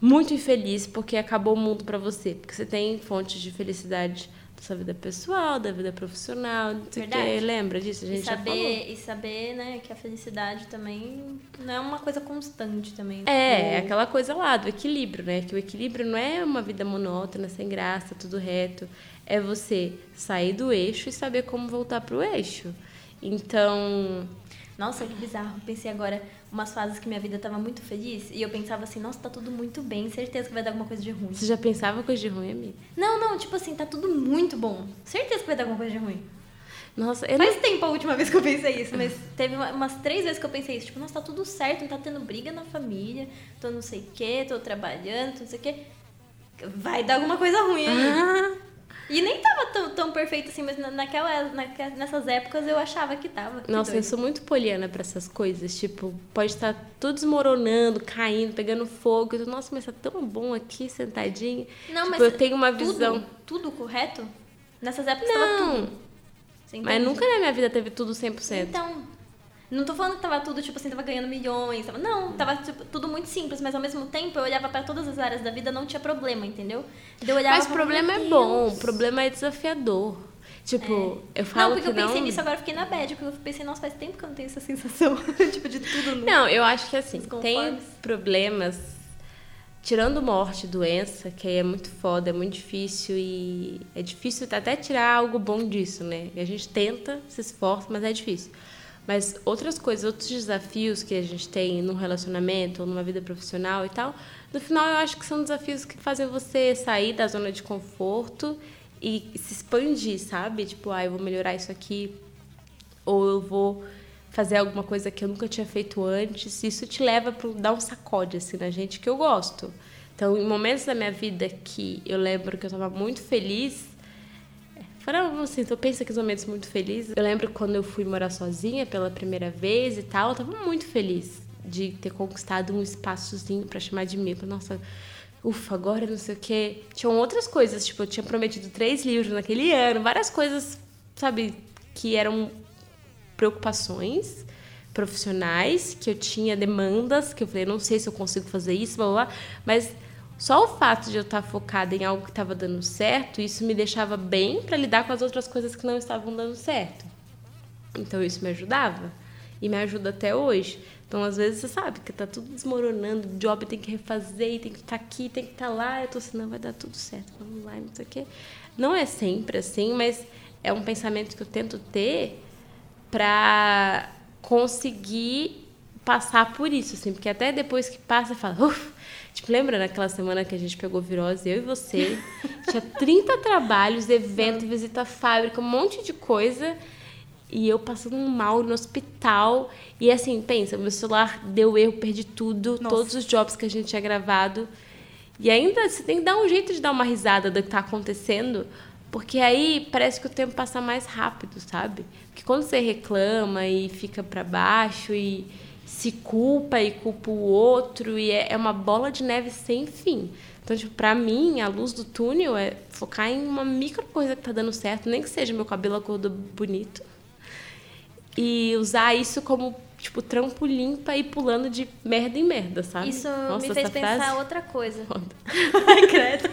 muito infeliz porque acabou o mundo para você. Porque você tem fontes de felicidade sua vida pessoal, da vida profissional, não sei Verdade. Lembra disso? A gente e saber, já falou. E saber, né, que a felicidade também não é uma coisa constante também. É, é aquela coisa lá do equilíbrio, né? Que o equilíbrio não é uma vida monótona, sem graça, tudo reto. É você sair do eixo e saber como voltar pro eixo. Então, Nossa, que bizarro. Pensei agora umas fases que minha vida tava muito feliz e eu pensava assim, nossa, tá tudo muito bem, certeza que vai dar alguma coisa de ruim. Você já pensava coisa de ruim, amiga? Não, não, tipo assim, tá tudo muito bom. Certeza que vai dar alguma coisa de ruim. Nossa, eu Faz tempo a última vez que eu pensei isso, mas teve uma- umas três vezes que eu pensei isso. Tipo, nossa, tá tudo certo, não tá tendo briga na família, tô não sei o quê, tô trabalhando, tô não sei o quê. Vai dar alguma coisa ruim aí. Ah, E nem tava tão, tão perfeito assim, mas na- naquela, naque- nessas épocas eu achava que tava. Que Nossa, eu doido. sou muito poliana pra essas coisas. Tipo, pode estar tudo desmoronando, caindo, pegando fogo. Eu, Nossa, mas tá tão bom aqui, sentadinha. Não, tipo, mas eu tenho uma tudo, visão. Tudo correto? Nessas épocas tava Não, tudo. Você mas nunca na minha vida teve tudo 100%. Então, não tô falando que tava tudo, tipo assim, tava ganhando milhões. Tava, não, tava tipo, tudo muito simples, mas ao mesmo tempo eu olhava pra todas as áreas da vida não tinha problema, entendeu? Eu olhava Mas o problema "Meu é bom, Deus." o problema é desafiador. Tipo, eu Não, falo porque que eu pensei não... nisso, agora eu fiquei na bad, porque eu pensei, nossa, faz tempo que eu não tenho essa *laughs* sensação, tipo, de tudo no... Não, eu acho que assim, tem problemas, tirando morte, doença, que aí é muito foda, é muito difícil e é difícil até tirar algo bom disso, né? E a gente tenta, se esforça, mas é difícil. Mas outras coisas, outros desafios que a gente tem num relacionamento ou numa vida profissional e tal, no final eu acho que são desafios que fazem você sair da zona de conforto e se expandir, sabe? Tipo, ah, eu vou melhorar isso aqui, ou eu vou fazer alguma coisa que eu nunca tinha feito antes. Isso te leva para dar um sacode assim na gente que eu gosto. Então, em momentos da minha vida que eu lembro que eu estava muito feliz, foram assim, então pensa que os momentos muito felizes. Eu lembro quando eu fui morar sozinha pela primeira vez e tal, eu tava muito feliz de ter conquistado um espaçozinho para chamar de meu. Nossa, ufa, agora não sei o quê. Tinham outras coisas, tipo, eu tinha prometido três livros naquele ano, várias coisas, sabe, que eram preocupações profissionais, que eu tinha demandas, que eu falei, não sei se eu consigo fazer isso, blá blá, blá. mas só o fato de eu estar focada em algo que estava dando certo, isso me deixava bem para lidar com as outras coisas que não estavam dando certo. Então isso me ajudava e me ajuda até hoje. Então às vezes você sabe que tá tudo desmoronando, o job tem que refazer, tem que estar aqui, tem que estar lá, eu tô assim, não vai dar tudo certo, vamos lá, não sei o quê. Não é sempre assim, mas é um pensamento que eu tento ter para conseguir passar por isso, assim, porque até depois que passa, fala, uff, tipo, lembra naquela semana que a gente pegou virose, eu e você, *laughs* tinha 30 trabalhos, evento, visita à fábrica, um monte de coisa, e eu passando um mal no hospital, e assim, pensa, meu celular deu erro, perdi tudo, Nossa. todos os jobs que a gente tinha gravado, e ainda você tem que dar um jeito de dar uma risada do que tá acontecendo, porque aí parece que o tempo passa mais rápido, sabe? Porque quando você reclama e fica para baixo e se culpa e culpa o outro e é é uma bola de neve sem fim. Então, tipo, pra mim, a luz do túnel é focar em uma micro coisa que tá dando certo, nem que seja meu cabelo acordou bonito. E usar isso como, tipo, trampolim pra ir pulando de merda em merda, sabe? Isso Nossa, me fez pensar frase- outra coisa. *laughs* Ai, credo.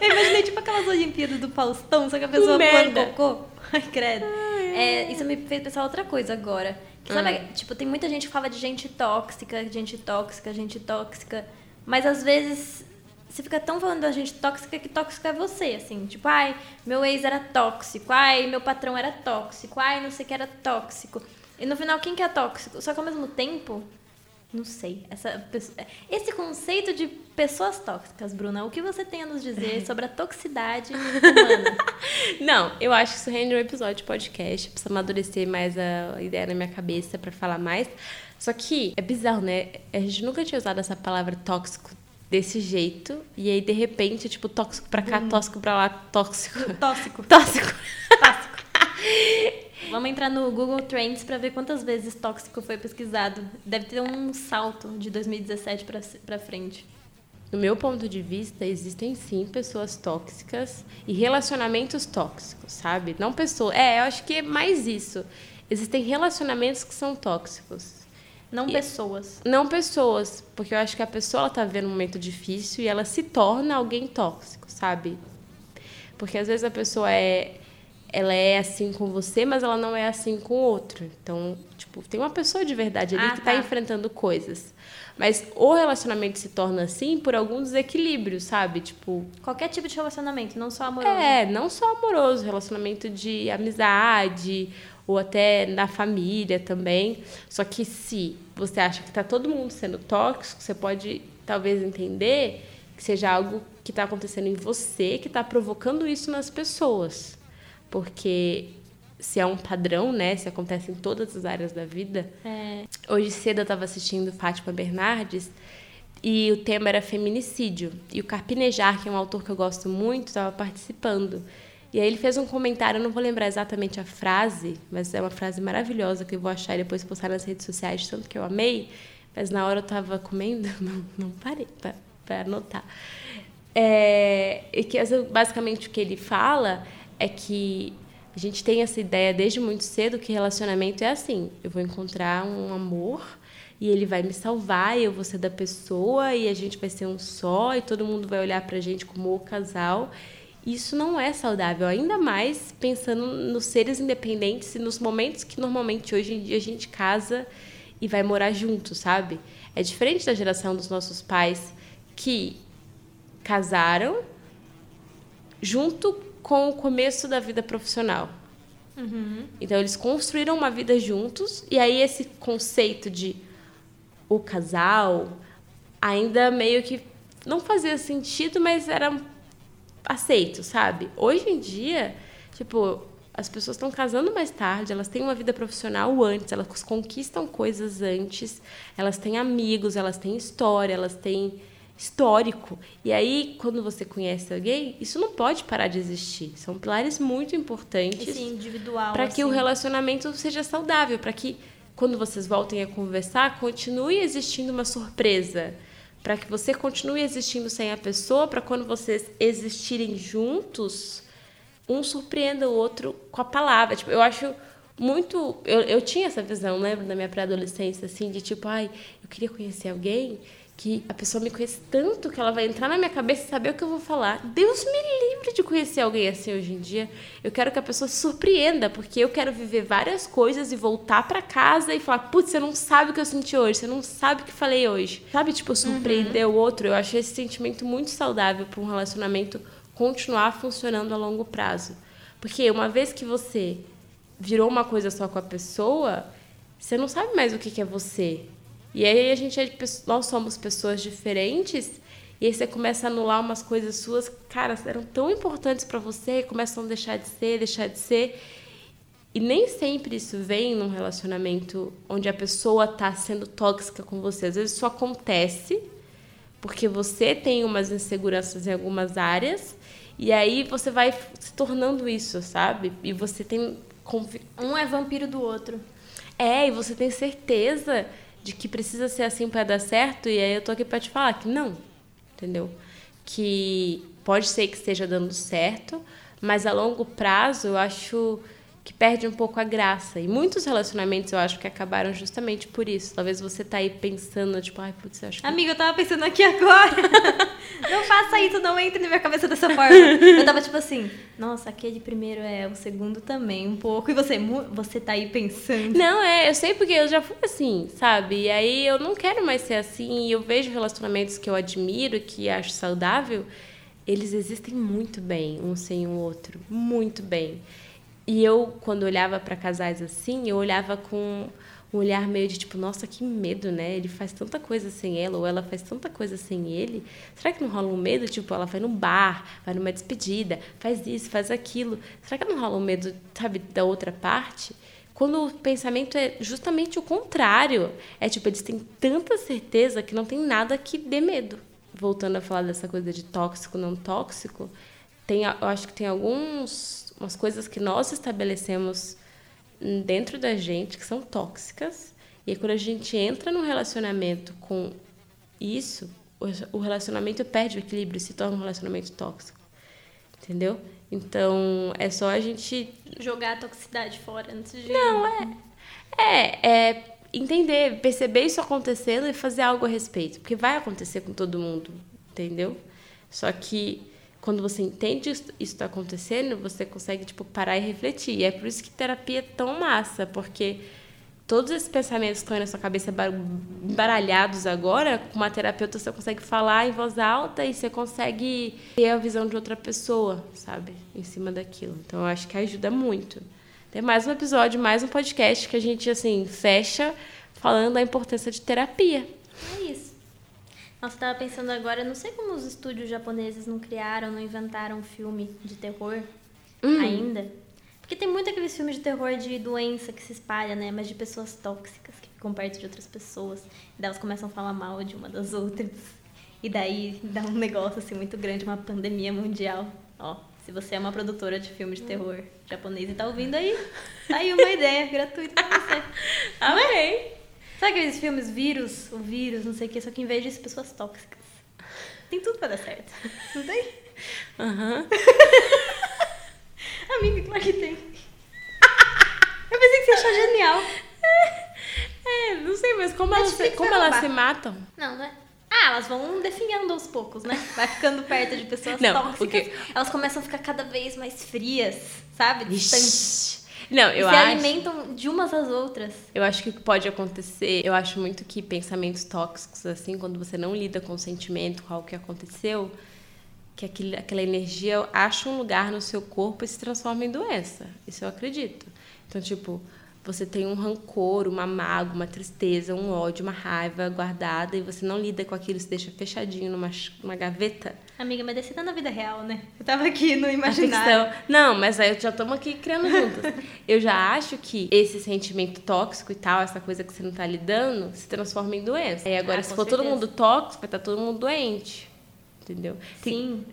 Eu imaginei tipo aquelas Olimpíadas do Faustão, só que a pessoa pulando cocô. Ai, credo. É, isso me fez pensar outra coisa agora. Sabe, Ah. tipo, tem muita gente que fala de gente tóxica, gente tóxica, gente tóxica. Mas às vezes você fica tão falando da gente tóxica que tóxico é você, assim. Tipo, ai, meu ex era tóxico, ai, meu patrão era tóxico, ai, não sei o que era tóxico. E no final, quem que é tóxico? Só que ao mesmo tempo, não sei. Essa esse conceito de pessoas tóxicas, Bruna, o que você tem a nos dizer *laughs* sobre a toxicidade humana? *laughs* Não, eu acho que isso rende um episódio de podcast. Precisa amadurecer mais a ideia na minha cabeça pra falar mais. Só que é bizarro, né? A gente nunca tinha usado essa palavra tóxico desse jeito. E aí, de repente, é tipo, tóxico pra cá, tóxico pra lá, tóxico. Tóxico. *laughs* Tóxico. Tóxico. Vamos entrar no Google Trends pra ver quantas vezes tóxico foi pesquisado. Deve ter um salto de 2017 pra, pra frente. No meu ponto de vista, existem sim pessoas tóxicas e relacionamentos tóxicos, sabe? Não pessoas. É, eu acho que é mais isso. Existem relacionamentos que são tóxicos. Não E- pessoas. Não pessoas, porque eu acho que a pessoa ela tá vivendo um momento difícil e ela se torna alguém tóxico, sabe? Porque às vezes a pessoa é ela é assim com você, mas ela não é assim com o outro. Então, tipo, tem uma pessoa de verdade ali Ah, que tá tá. enfrentando coisas. Mas o relacionamento se torna assim por algum desequilíbrio, sabe? Tipo, Qualquer tipo de relacionamento, não só amoroso. é, não só amoroso, relacionamento de amizade ou até na família também. Só que se você acha que está todo mundo sendo tóxico, você pode talvez entender que seja algo que está acontecendo em você que está provocando isso nas pessoas. Porque se é um padrão, né? Se acontece em todas as áreas da vida. É. Hoje cedo eu estava assistindo Fátima Bernardes e o tema era feminicídio. E o Carpinejar, que é um autor que eu gosto muito, estava participando. E aí ele fez um comentário, eu não vou lembrar exatamente a frase, mas é uma frase maravilhosa que eu vou achar e depois postar nas redes sociais, tanto que eu amei, mas na hora eu estava comendo, *laughs* não, não parei para anotar. É, e que basicamente o que ele fala é que a gente tem essa ideia desde muito cedo que relacionamento é assim: eu vou encontrar um amor e ele vai me salvar, e eu vou ser da pessoa, e a gente vai ser um só, e todo mundo vai olhar pra gente como o casal. Isso não é saudável, ainda mais pensando nos seres independentes e nos momentos que normalmente hoje em dia a gente casa e vai morar junto, sabe? É diferente da geração dos nossos pais que casaram junto com o começo da vida profissional. Uhum. Então eles construíram uma vida juntos e aí esse conceito de o casal ainda meio que não fazia sentido, mas era aceito, sabe? Hoje em dia, tipo, as pessoas estão casando mais tarde, elas têm uma vida profissional antes, elas conquistam coisas antes, elas têm amigos, elas têm história, elas têm histórico. E aí, quando você conhece alguém, isso não pode parar de existir. São pilares muito importantes para que assim. o relacionamento seja saudável, para que quando vocês voltem a conversar, continue existindo uma surpresa para que você continue existindo sem a pessoa, para quando vocês existirem juntos, um surpreenda o outro com a palavra. Tipo, eu acho muito. Eu, eu tinha essa visão, lembro da minha pré-adolescência, assim, de tipo, ai, eu queria conhecer alguém que a pessoa me conhece tanto que ela vai entrar na minha cabeça e saber o que eu vou falar. Deus me livre de conhecer alguém assim hoje em dia. Eu quero que a pessoa se surpreenda, porque eu quero viver várias coisas e voltar para casa e falar: putz, você não sabe o que eu senti hoje, você não sabe o que falei hoje. Sabe, tipo, surpreender uhum. o outro. Eu acho esse sentimento muito saudável para um relacionamento continuar funcionando a longo prazo. Porque uma vez que você virou uma coisa só com a pessoa, você não sabe mais o que é você. E aí a gente é, nós somos pessoas diferentes e aí você começa a anular umas coisas suas, cara, eram tão importantes para você, começam a deixar de ser, deixar de ser. E nem sempre isso vem num relacionamento onde a pessoa tá sendo tóxica com você. Às vezes isso acontece porque você tem umas inseguranças em algumas áreas e aí você vai se tornando isso, sabe? E você tem um é vampiro do outro. É, e você tem certeza de que precisa ser assim para dar certo, e aí eu tô aqui para te falar que não, entendeu? Que pode ser que esteja dando certo, mas a longo prazo eu acho que perde um pouco a graça. E muitos relacionamentos eu acho que acabaram justamente por isso. Talvez você tá aí pensando, tipo, ai, putz, eu acho que. Amiga, eu tava pensando aqui agora. *laughs* não faça isso, não entre na minha cabeça dessa forma. Eu tava tipo assim, nossa, aquele primeiro é, o segundo também, um pouco. E você, você tá aí pensando. Não, é, eu sei porque eu já fui assim, sabe? E aí eu não quero mais ser assim. E eu vejo relacionamentos que eu admiro, que acho saudável, eles existem muito bem, um sem o outro. Muito bem. E eu, quando olhava para casais assim, eu olhava com um olhar meio de tipo, nossa, que medo, né? Ele faz tanta coisa sem ela, ou ela faz tanta coisa sem ele. Será que não rola um medo? Tipo, ela vai no bar, vai numa despedida, faz isso, faz aquilo. Será que não rola um medo, sabe, da outra parte? Quando o pensamento é justamente o contrário. É tipo, eles têm tanta certeza que não tem nada que dê medo. Voltando a falar dessa coisa de tóxico, não tóxico, tem, eu acho que tem alguns umas coisas que nós estabelecemos dentro da gente que são tóxicas. E aí, quando a gente entra num relacionamento com isso, o relacionamento perde o equilíbrio e se torna um relacionamento tóxico. Entendeu? Então, é só a gente. Jogar a toxicidade fora antes de. Não, é. É, é entender, perceber isso acontecendo e fazer algo a respeito. Porque vai acontecer com todo mundo, entendeu? Só que quando você entende isso está acontecendo, você consegue tipo parar e refletir. E é por isso que terapia é tão massa, porque todos esses pensamentos que estão aí na sua cabeça embaralhados agora, com uma terapeuta você consegue falar em voz alta e você consegue ter a visão de outra pessoa, sabe? Em cima daquilo. Então eu acho que ajuda muito. ter mais um episódio, mais um podcast que a gente, assim, fecha falando da importância de terapia. É isso. Nossa, tava pensando agora, não sei como os estúdios japoneses não criaram, não inventaram um filme de terror Hum. ainda. Porque tem muito aqueles filmes de terror de doença que se espalha, né? Mas de pessoas tóxicas que ficam perto de outras pessoas. E daí elas começam a falar mal de uma das outras. E daí dá um negócio assim muito grande, uma pandemia mundial. Ó, se você é uma produtora de filme de terror japonês e tá ouvindo aí, tá aí uma ideia gratuita pra você. *laughs* Amei! Sabe aqueles filmes vírus, o vírus, não sei o que, só que em vez disso, pessoas tóxicas. Tem tudo pra dar certo. Não tem? Aham. *laughs* Amiga, claro que tem. Eu pensei que você achou genial. É, não sei, mas como elas, Netflix como elas se matam? Não, não é? Ah, elas vão definhando aos poucos, né? Vai ficando perto de pessoas Não, tóxicas. porque- Elas começam a ficar cada vez mais frias, sabe? Distantes. Não, eu se acho. alimentam de umas às outras. Eu acho que o que pode acontecer, eu acho muito que pensamentos tóxicos, assim, quando você não lida com o sentimento, com algo que aconteceu, que aquele, aquela energia acha um lugar no seu corpo e se transforma em doença. Isso eu acredito. Então, tipo, você tem um rancor, uma mágoa, uma tristeza, um ódio, uma raiva guardada e você não lida com aquilo, se deixa fechadinho numa, numa gaveta. Amiga, mas desse tá na vida real, né? Eu tava aqui no imaginário. Não, mas aí já estamos aqui criando juntas. Eu já acho que esse sentimento tóxico e tal, essa coisa que você não tá lidando, se transforma em doença. E agora, Ah, se for todo certeza. mundo tóxico, vai estar todo mundo doente. Entendeu? Tem- Sim.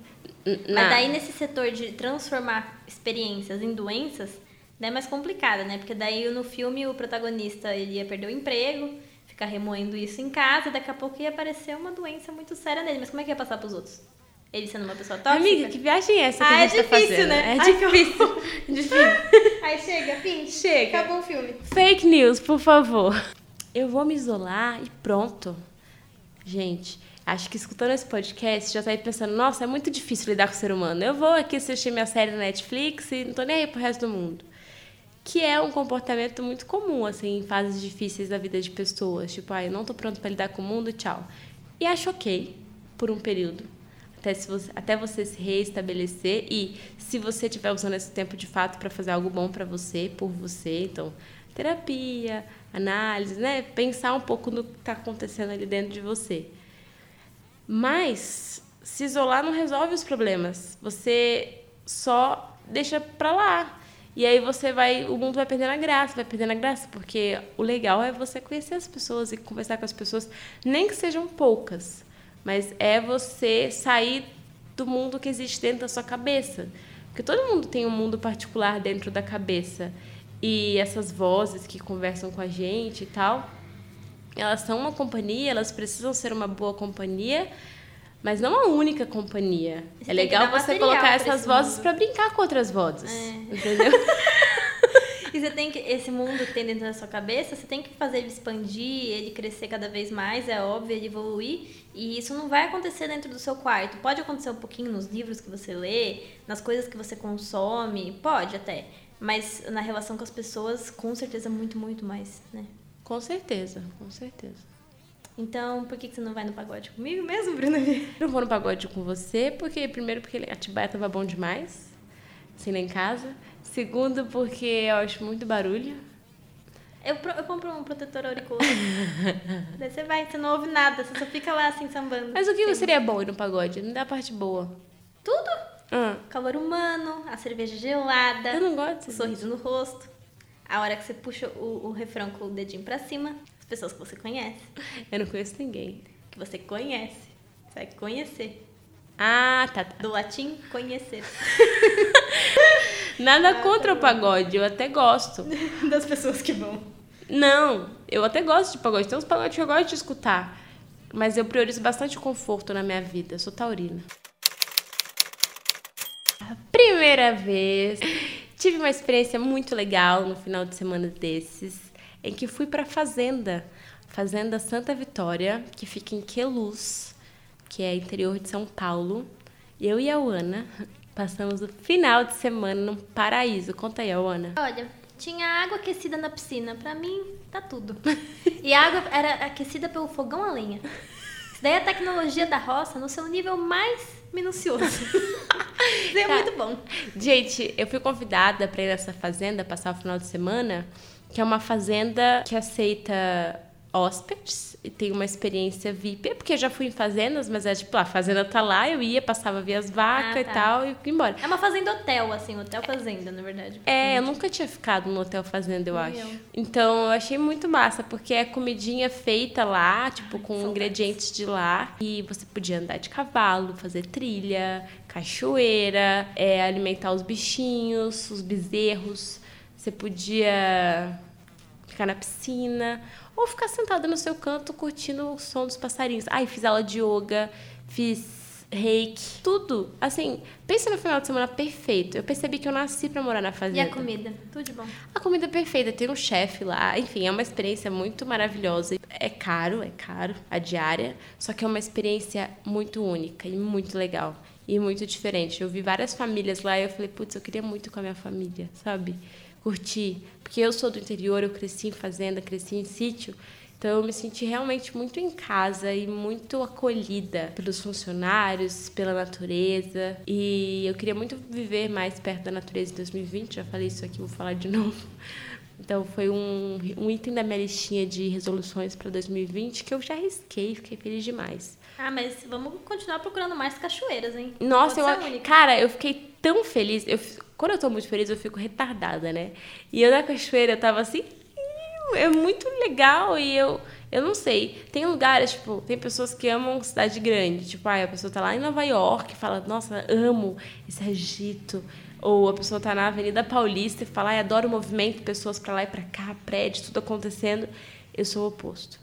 Mas na- daí nesse setor de transformar experiências em doenças, daí é mais complicado, né? Porque daí no filme o protagonista ele ia perder o emprego, ficar remoendo isso em casa, e daqui a pouco ia aparecer uma doença muito séria nele. Mas como é que ia passar pros outros? Ele sendo uma pessoa tóxica? Amiga, que viagem é essa que Ah, a é gente tá difícil, fazendo? né? É Ai, difícil. *laughs* difícil. Aí chega, fim. Chega. Acabou o filme. Fake news, por favor. Eu vou me isolar e pronto. Gente, acho que escutando esse podcast já tá aí pensando, nossa, é muito difícil lidar com o ser humano. Eu vou aqui assistir minha série na Netflix e não tô nem aí pro resto do mundo. Que é um comportamento muito comum, assim, em fases difíceis da vida de pessoas. Tipo, ah, eu não tô pronto para lidar com o mundo, tchau. E acho ok, por um período. Até, se você, até você se reestabelecer e se você estiver usando esse tempo de fato para fazer algo bom para você, por você, então, terapia, análise, né? Pensar um pouco no que está acontecendo ali dentro de você. Mas se isolar não resolve os problemas. Você só deixa pra lá. E aí você vai, o mundo vai perdendo a graça, vai perdendo a graça, porque o legal é você conhecer as pessoas e conversar com as pessoas, nem que sejam poucas, mas é você sair do mundo que existe dentro da sua cabeça. Porque todo mundo tem um mundo particular dentro da cabeça. E essas vozes que conversam com a gente e tal, elas são uma companhia, elas precisam ser uma boa companhia, mas não a única companhia. Você é legal você colocar essas vozes para brincar com outras vozes, É. entendeu? *laughs* Você tem que. Esse mundo que tem dentro da sua cabeça, você tem que fazer ele expandir, ele crescer cada vez mais, é óbvio, ele evoluir. E isso não vai acontecer dentro do seu quarto. Pode acontecer um pouquinho nos livros que você lê, nas coisas que você consome, pode até. Mas na relação com as pessoas, com certeza, muito, muito mais, né? com certeza, com certeza. Então, por que que você não vai no pagode comigo mesmo, Bruna? *laughs* Eu não vou no pagode com você, porque primeiro porque Atibaia tava bom demais, assim lá em casa. Segundo porque eu acho muito barulho. Eu, eu compro um protetor auricular. *laughs* Daí você vai, você não ouve nada, você só fica lá assim sambando. Mas o que Sim. seria bom ir no pagode? Não dá a parte boa. Tudo! Ah, Calor humano, a cerveja gelada, eu não gosto o sorriso no rosto. A hora que você puxa o, o refrão com o dedinho pra cima, as pessoas que você conhece, Eu não conheço ninguém. que você conhece, você vai conhecer. Ah, tá, tá. Do latim, conhecer. *laughs* Nada contra o pagode, eu até gosto. *laughs* Das pessoas que vão. Não, eu até gosto de pagode. Tem uns pagodes que eu gosto de escutar. Mas eu priorizo bastante conforto na minha vida. Eu sou taurina. Primeira vez. Tive uma experiência muito legal no final de semana desses, em que fui para fazenda, Fazenda Santa Vitória, que fica em Queluz, que é interior de São Paulo. Eu e a Ana passamos o final de semana num paraíso. Conta aí, Ana. Olha, tinha água aquecida na piscina. Pra mim, tá tudo. *laughs* E a água era aquecida pelo fogão a lenha. daí é a tecnologia da roça no seu nível mais minucioso. *laughs* Isso é muito bom. Gente, eu fui convidada para ir nessa fazenda passar o final de semana, que é uma fazenda que aceita hóspedes e tem uma experiência VIP, porque eu já fui em fazendas, mas é tipo, a fazenda tá lá, eu ia, passava, via as vacas Ah, e tá. tal e fui embora. É uma fazenda hotel, assim, hotel fazenda, na verdade. É, eu nunca tinha ficado no hotel fazenda, eu acho. eu. Então, eu achei muito massa, porque é comidinha feita lá, tipo, com ingredientes de lá. E você podia andar de cavalo, fazer trilha, cachoeira, é, alimentar os bichinhos, os bezerros. Você podia ficar na piscina ou ficar sentada no seu canto curtindo o som dos passarinhos. Ai, fiz aula de yoga, fiz reiki, tudo. Assim, pensa no final de semana perfeito. Eu percebi que eu nasci pra morar na E fazenda. a comida? Tudo de bom. A comida é perfeita, tem um chefe lá, enfim, é uma experiência muito maravilhosa. É caro, é caro a diária, só que é uma experiência muito única e muito legal e muito diferente. Eu vi várias famílias lá e eu falei, putz, eu queria muito com a minha família, sabe? Curtir, porque eu sou do interior, eu cresci em fazenda, cresci em sítio. Então eu me senti realmente muito em casa e muito acolhida pelos funcionários, pela natureza. E eu queria muito viver mais perto da natureza em 2020, já falei isso aqui, vou falar de *laughs* novo. Então foi um, um item da minha listinha de resoluções para 2020 que eu já risquei, fiquei feliz demais. Ah, mas vamos continuar procurando mais cachoeiras, hein? Nossa, eu, única. cara, eu fiquei tão feliz. Eu, quando eu tô muito feliz, eu fico retardada, né? E eu na cachoeira, eu tava assim, é muito legal e eu eu não sei. Tem lugares, tipo, tem pessoas que amam cidade grande. Tipo, ah, a pessoa tá lá em Nova York e fala, nossa, amo esse agito. Ou a pessoa tá na Avenida Paulista e fala, ai, adoro o movimento, pessoas pra lá e pra cá, prédio, tudo acontecendo. Eu sou o oposto.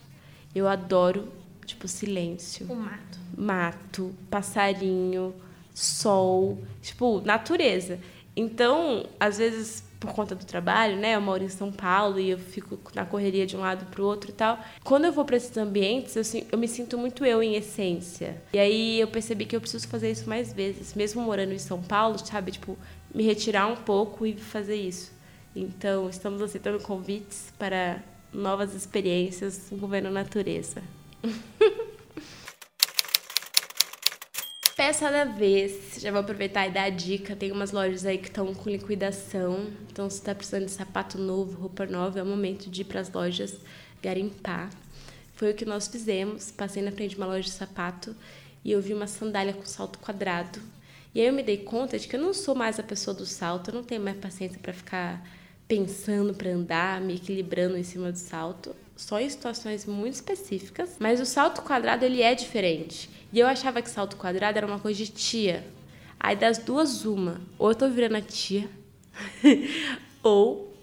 Eu adoro, tipo, silêncio O mato. mato, passarinho, sol, tipo, natureza. Então, às vezes, por conta do trabalho, né, eu moro em São Paulo e eu fico na correria de um lado pro outro e tal. Quando eu vou para esses ambientes, eu, eu me sinto muito eu em essência. E aí eu percebi que eu preciso fazer isso mais vezes, mesmo morando em São Paulo, sabe, tipo, me retirar um pouco e fazer isso. Então, estamos aceitando convites para novas experiências envolvendo natureza. *laughs* Peça da vez, já vou aproveitar e dar a dica. Tem umas lojas aí que estão com liquidação. Então, se tá precisando de sapato novo, roupa nova, é o momento de ir para as lojas garimpar. Foi o que nós fizemos. Passei na frente de uma loja de sapato e eu vi uma sandália com salto quadrado. E aí eu me dei conta de que eu não sou mais a pessoa do salto, eu não tenho mais paciência para ficar pensando para andar, me equilibrando em cima do salto, só em situações muito específicas. Mas o salto quadrado ele é diferente. E eu achava que salto quadrado era uma coisa de tia. Aí das duas uma, ou eu tô virando a tia, *laughs* ou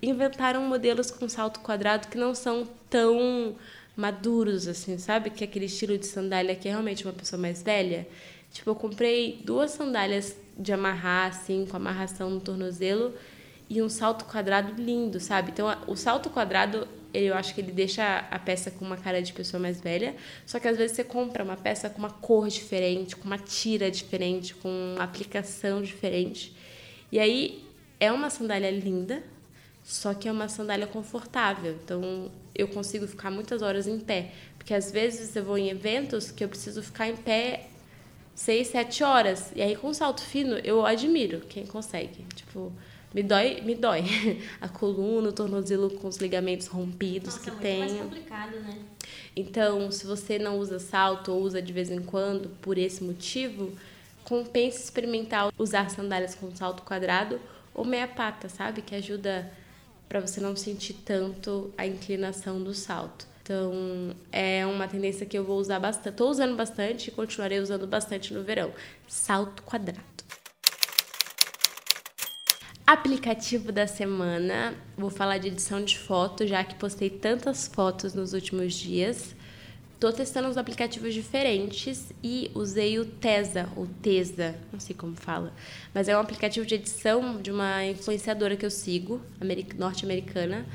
inventaram modelos com salto quadrado que não são tão maduros assim, sabe? Que é aquele estilo de sandália que é realmente uma pessoa mais velha. Tipo, eu comprei duas sandálias de amarrar assim, com amarração no tornozelo e um salto quadrado lindo, sabe? Então, o salto quadrado, eu acho que ele deixa a peça com uma cara de pessoa mais velha, só que às vezes você compra uma peça com uma cor diferente, com uma tira diferente, com uma aplicação diferente. E aí é uma sandália linda, só que é uma sandália confortável. Então, eu consigo ficar muitas horas em pé, porque às vezes eu vou em eventos que eu preciso ficar em pé seis, sete horas. E aí, com salto fino, eu admiro quem consegue. Tipo, me dói, me dói. *laughs* A coluna, o tornozelo com os ligamentos rompidos Nossa, que é muito tem. mais complicado, né? Então, se você não usa salto ou usa de vez em quando por esse motivo, compensa experimentar usar sandálias com salto quadrado ou meia pata, sabe? Que ajuda para você não sentir tanto a inclinação do salto. Então, é uma tendência que eu vou usar bastante. Tô usando bastante e continuarei usando bastante no verão. Salto quadrado. Aplicativo da semana. Vou falar de edição de foto, já que postei tantas fotos nos últimos dias. Tô testando uns aplicativos diferentes e usei o Tesa, ou Tesa, não sei como fala, mas é um aplicativo de edição de uma influenciadora que eu sigo, americ- norte-americana,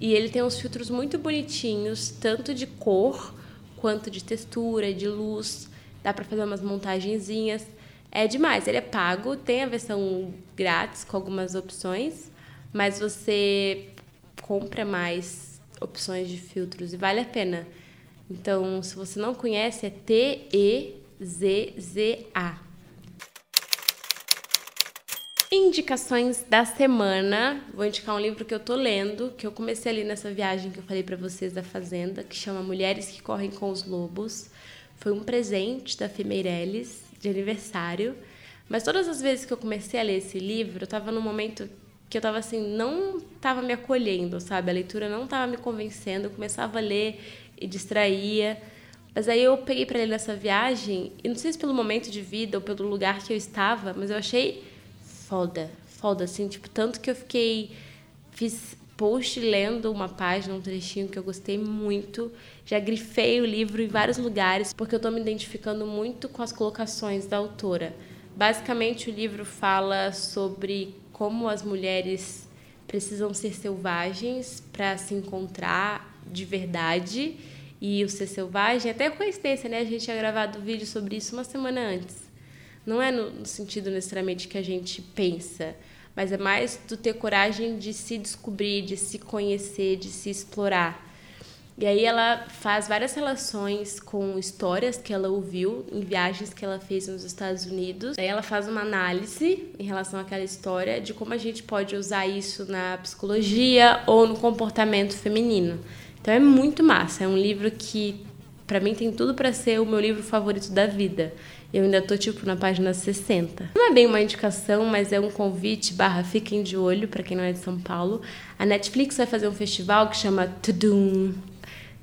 e ele tem uns filtros muito bonitinhos, tanto de cor quanto de textura, de luz. Dá pra fazer umas montagenzinhas. É demais, ele é pago, tem a versão grátis com algumas opções, mas você compra mais opções de filtros e vale a pena. Então, se você não conhece, é T-E-Z-Z-A. Indicações da semana. Vou indicar um livro que eu tô lendo, que eu comecei ali nessa viagem que eu falei para vocês da Fazenda, que chama Mulheres que Correm com os Lobos. Foi um presente da Fê Meirelles, de aniversário. Mas todas as vezes que eu comecei a ler esse livro, eu tava num momento que eu tava assim, não tava me acolhendo, sabe? A leitura não tava me convencendo. Eu começava a ler e distraía. Mas aí eu peguei para ler nessa viagem, e não sei se pelo momento de vida ou pelo lugar que eu estava, mas eu achei foda, foda, assim, tipo, tanto que eu fiquei. Fiz post lendo uma página, um trechinho que eu gostei muito. Já grifei o livro em vários lugares, porque eu tô me identificando muito com as colocações da autora. Basicamente, o livro fala sobre como as mulheres precisam ser selvagens para se encontrar de verdade. E o ser selvagem, até coincidência, né? A gente tinha gravado um vídeo sobre isso uma semana antes. Não é no sentido necessariamente que a gente pensa, mas é mais do ter coragem de se descobrir, de se conhecer, de se explorar. E aí ela faz várias relações com histórias que ela ouviu em viagens que ela fez nos Estados Unidos. Aí ela faz uma análise em relação àquela história de como a gente pode usar isso na psicologia ou no comportamento feminino. Então é muito massa, é um livro que para mim tem tudo para ser o meu livro favorito da vida. Eu ainda tô, tipo, na página 60. Não é bem uma indicação, mas é um convite barra fiquem de olho para quem não é de São Paulo. A Netflix vai fazer um festival que chama Tudum.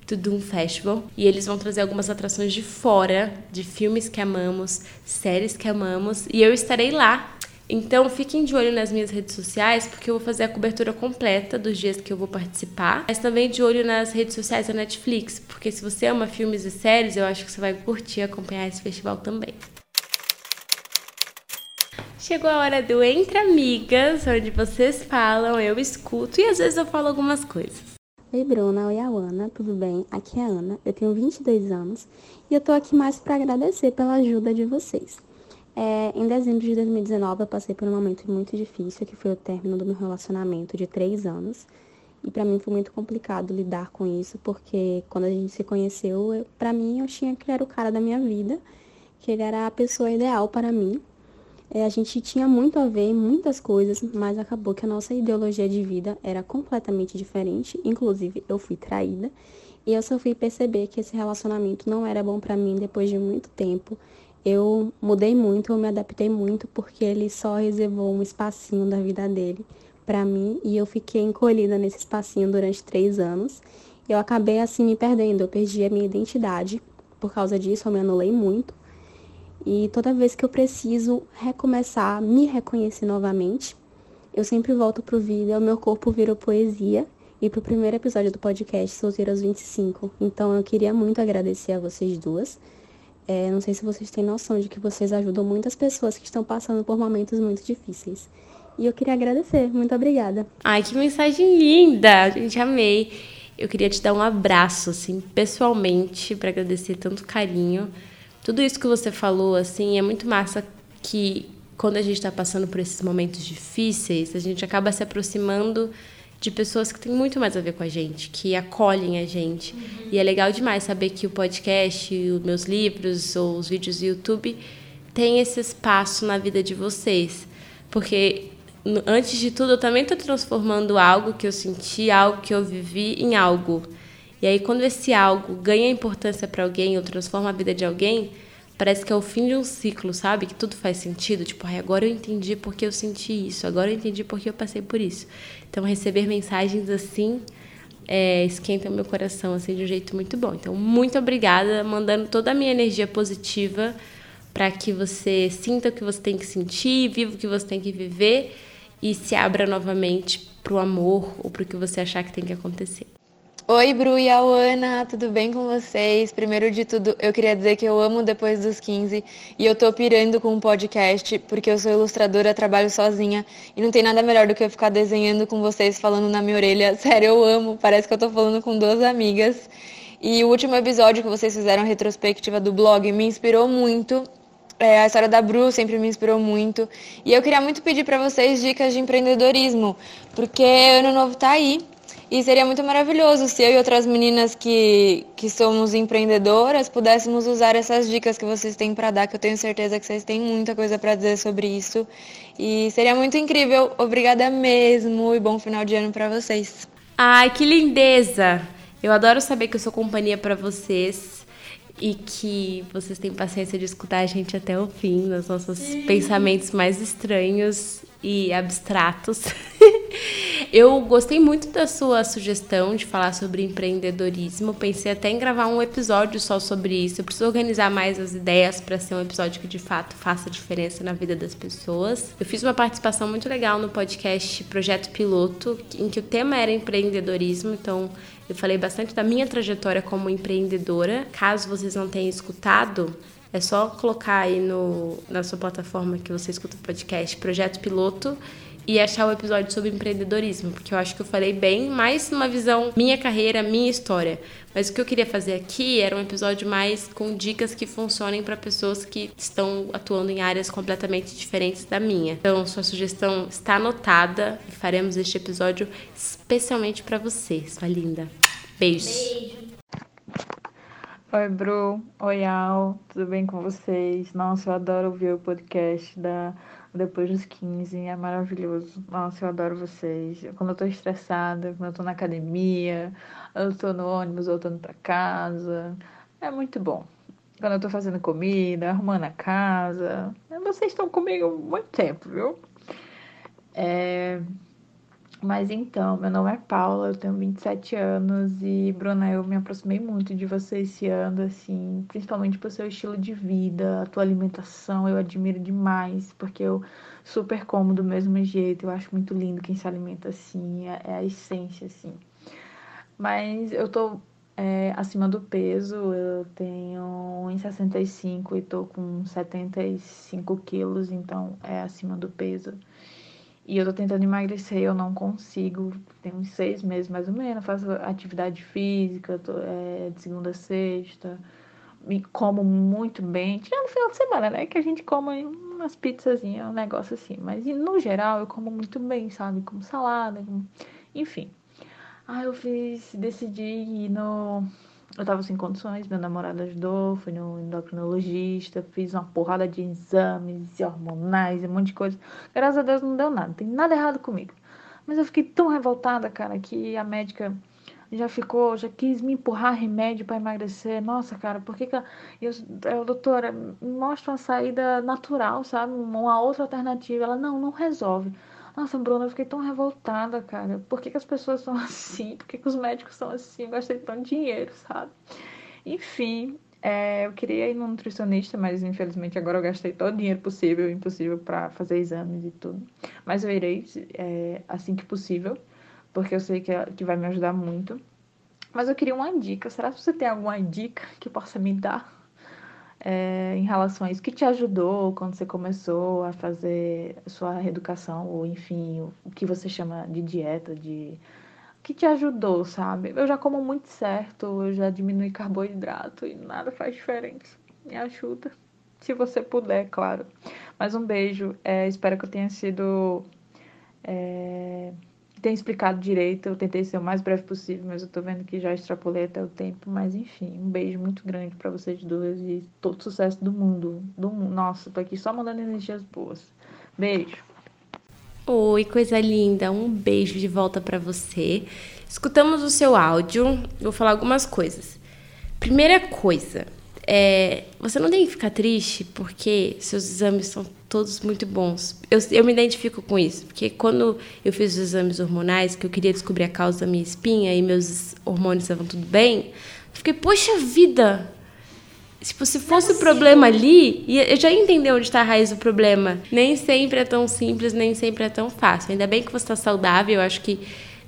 Tudum Festival. E eles vão trazer algumas atrações de fora, de filmes que amamos, séries que amamos. E eu estarei lá então fiquem de olho nas minhas redes sociais, porque eu vou fazer a cobertura completa dos dias que eu vou participar. Mas também de olho nas redes sociais da Netflix, porque se você ama filmes e séries, eu acho que você vai curtir acompanhar esse festival também. Chegou a hora do Entre Amigas, onde vocês falam, eu escuto e às vezes eu falo algumas coisas. Oi, Bruna. Oi, Ana. Tudo bem? Aqui é a Ana. Eu tenho 22 anos e eu tô aqui mais para agradecer pela ajuda de vocês. É, em dezembro de 2019, eu passei por um momento muito difícil, que foi o término do meu relacionamento de três anos. E para mim foi muito complicado lidar com isso, porque quando a gente se conheceu, para mim eu tinha que ele era o cara da minha vida, que ele era a pessoa ideal para mim. É, a gente tinha muito a ver em muitas coisas, mas acabou que a nossa ideologia de vida era completamente diferente. Inclusive, eu fui traída. E eu só fui perceber que esse relacionamento não era bom para mim depois de muito tempo eu mudei muito, eu me adaptei muito, porque ele só reservou um espacinho da vida dele para mim e eu fiquei encolhida nesse espacinho durante três anos. Eu acabei assim me perdendo, eu perdi a minha identidade por causa disso, eu me anulei muito. E toda vez que eu preciso recomeçar, me reconhecer novamente, eu sempre volto pro vídeo, o meu corpo virou poesia e pro primeiro episódio do podcast Solteiras 25. Então eu queria muito agradecer a vocês duas é, não sei se vocês têm noção de que vocês ajudam muitas pessoas que estão passando por momentos muito difíceis. E eu queria agradecer. Muito obrigada. Ai, que mensagem linda! Gente amei. Eu queria te dar um abraço, assim, pessoalmente, para agradecer tanto carinho. Tudo isso que você falou, assim, é muito massa que quando a gente está passando por esses momentos difíceis, a gente acaba se aproximando de pessoas que têm muito mais a ver com a gente, que acolhem a gente. Uhum. E é legal demais saber que o podcast, os meus livros ou os vídeos do YouTube tem esse espaço na vida de vocês. Porque antes de tudo, eu também estou transformando algo que eu senti, algo que eu vivi em algo. E aí, quando esse algo ganha importância para alguém ou transforma a vida de alguém, parece que é o fim de um ciclo, sabe? Que tudo faz sentido. Tipo, ai, agora eu entendi porque eu senti isso, agora eu entendi porque eu passei por isso. Então, receber mensagens assim é, esquenta meu coração assim, de um jeito muito bom. Então, muito obrigada, mandando toda a minha energia positiva para que você sinta o que você tem que sentir, viva o que você tem que viver e se abra novamente para o amor ou para o que você achar que tem que acontecer. Oi, Bru e Ana, tudo bem com vocês? Primeiro de tudo, eu queria dizer que eu amo Depois dos 15 e eu tô pirando com um podcast porque eu sou ilustradora, trabalho sozinha e não tem nada melhor do que eu ficar desenhando com vocês falando na minha orelha. *laughs* Sério, eu amo, parece que eu tô falando com duas amigas. E o último episódio que vocês fizeram, retrospectiva do blog, me inspirou muito. É, a história da Bru sempre me inspirou muito. E eu queria muito pedir para vocês dicas de empreendedorismo, porque ano novo tá aí E seria muito maravilhoso se eu e outras meninas que, que somos empreendedoras pudéssemos usar essas dicas que vocês têm para dar, que eu tenho certeza que vocês têm muita coisa para dizer sobre isso. E seria muito incrível. Obrigada mesmo e bom final de ano para vocês. Ai, que lindeza! Eu adoro saber que eu sou companhia para vocês e que vocês têm paciência de escutar a gente até o fim, nos nossos Sim. pensamentos mais estranhos e abstratos. *laughs* Eu gostei muito da sua sugestão de falar sobre empreendedorismo. Pensei até em gravar um episódio só sobre isso. Eu preciso organizar mais as ideias para ser um episódio que de fato faça diferença na vida das pessoas. Eu fiz uma participação muito legal no podcast Projeto Piloto, em que o tema era empreendedorismo. Então, eu falei bastante da minha trajetória como empreendedora. Caso vocês não tenham escutado, é só colocar aí no, na sua plataforma que você escuta o podcast Projeto Piloto e achar o episódio sobre empreendedorismo, porque eu acho que eu falei bem, mais numa visão minha carreira, minha história. Mas o que eu queria fazer aqui era um episódio mais com dicas que funcionem para pessoas que estão atuando em áreas completamente diferentes da minha. Então, sua sugestão está anotada e faremos este episódio especialmente para você, sua linda. Beijos. Beijo. Oi, Bru. Oi, Al. Tudo bem com vocês? Nossa, eu adoro ouvir o podcast da Depois dos 15. É maravilhoso. Nossa, eu adoro vocês. Quando eu tô estressada, quando eu tô na academia, eu tô no ônibus voltando pra casa. É muito bom. Quando eu tô fazendo comida, arrumando a casa. Vocês estão comigo muito tempo, viu? É... Mas então, meu nome é Paula, eu tenho 27 anos e, Bruna, eu me aproximei muito de você esse ano, assim, principalmente pelo seu estilo de vida, a tua alimentação, eu admiro demais, porque eu super como do mesmo jeito, eu acho muito lindo quem se alimenta assim, é, é a essência, assim. Mas eu tô é, acima do peso, eu tenho 1,65 e tô com 75 quilos, então é acima do peso. E eu tô tentando emagrecer, eu não consigo. Tem uns seis meses mais ou menos. Faço atividade física, tô, é, de segunda a sexta. Me como muito bem. Tirando no final de semana, né? Que a gente come umas pizzazinhas, um negócio assim. Mas no geral eu como muito bem, sabe? Como salada, como... enfim. Ah, eu fiz, decidi ir no eu tava sem condições, meu namorado ajudou, fui no endocrinologista, fiz uma porrada de exames hormonais, um monte de coisa. Graças a Deus não deu nada, não tem nada errado comigo. Mas eu fiquei tão revoltada, cara, que a médica já ficou, já quis me empurrar remédio para emagrecer. Nossa, cara, por que que eu, eu doutora, mostra uma saída natural, sabe? Uma outra alternativa. Ela não, não resolve. Nossa, Bruna, eu fiquei tão revoltada, cara. Por que, que as pessoas são *laughs* assim? Por que, que os médicos são assim? Eu gastei tanto dinheiro, sabe? Enfim, é, eu queria ir no nutricionista, mas infelizmente agora eu gastei todo o dinheiro possível, impossível para fazer exames e tudo. Mas eu irei é, assim que possível, porque eu sei que, é, que vai me ajudar muito. Mas eu queria uma dica. Será que você tem alguma dica que possa me dar? É, em relação a isso que te ajudou quando você começou a fazer sua reeducação, ou enfim, o, que você chama de dieta, de que te ajudou, sabe? Eu já como muito certo, eu já diminui carboidrato e nada faz diferença. Me ajuda. Se você puder, claro. Mas um beijo. É, espero que eu tenha sido. É tenha explicado direito. Eu tentei ser o mais breve possível, mas eu tô vendo que já extrapolei até o tempo. Mas enfim, um beijo muito grande para vocês duas e todo sucesso do mundo. Do mundo. Nossa, tô aqui só mandando energias boas. Beijo. Oi, coisa linda. Um beijo de volta para você. Escutamos o seu áudio. Vou falar algumas coisas. Primeira coisa, é, você não tem que ficar triste porque seus exames são todos muito bons. Eu, eu me identifico com isso, porque quando eu fiz os exames hormonais, que eu queria descobrir a causa da minha espinha e meus hormônios estavam tudo bem, eu fiquei, poxa vida! Tipo, se fosse o problema ali, eu já entendi onde está a raiz do problema. Nem sempre é tão simples, nem sempre é tão fácil. Ainda bem que você está saudável, eu acho que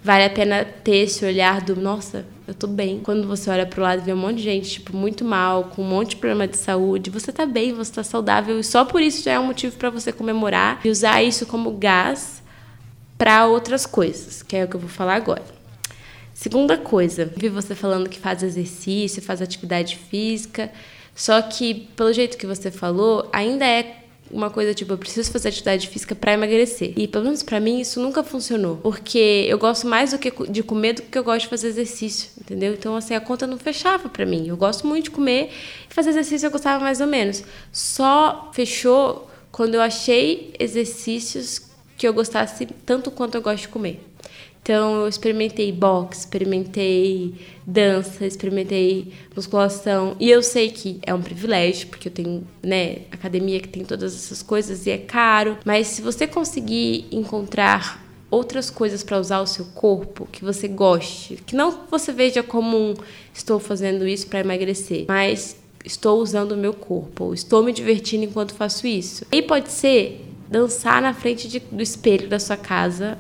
vale a pena ter esse olhar do, nossa, eu tô bem. Quando você olha pro lado e vê um monte de gente, tipo, muito mal, com um monte de problema de saúde, você tá bem, você tá saudável, e só por isso já é um motivo para você comemorar e usar isso como gás para outras coisas, que é o que eu vou falar agora. Segunda coisa, vi você falando que faz exercício, faz atividade física, só que pelo jeito que você falou, ainda é uma coisa tipo, eu preciso fazer atividade física para emagrecer. E pelo menos para mim isso nunca funcionou, porque eu gosto mais do que de comer do que eu gosto de fazer exercício, entendeu? Então assim, a conta não fechava para mim. Eu gosto muito de comer e fazer exercício eu gostava mais ou menos. Só fechou quando eu achei exercícios que eu gostasse tanto quanto eu gosto de comer. Então, eu experimentei boxe, experimentei dança, experimentei musculação. E eu sei que é um privilégio, porque eu tenho, né, academia que tem todas essas coisas e é caro. Mas se você conseguir encontrar outras coisas para usar o seu corpo que você goste, que não você veja como um, estou fazendo isso para emagrecer, mas estou usando o meu corpo, ou estou me divertindo enquanto faço isso. E pode ser dançar na frente de, do espelho da sua casa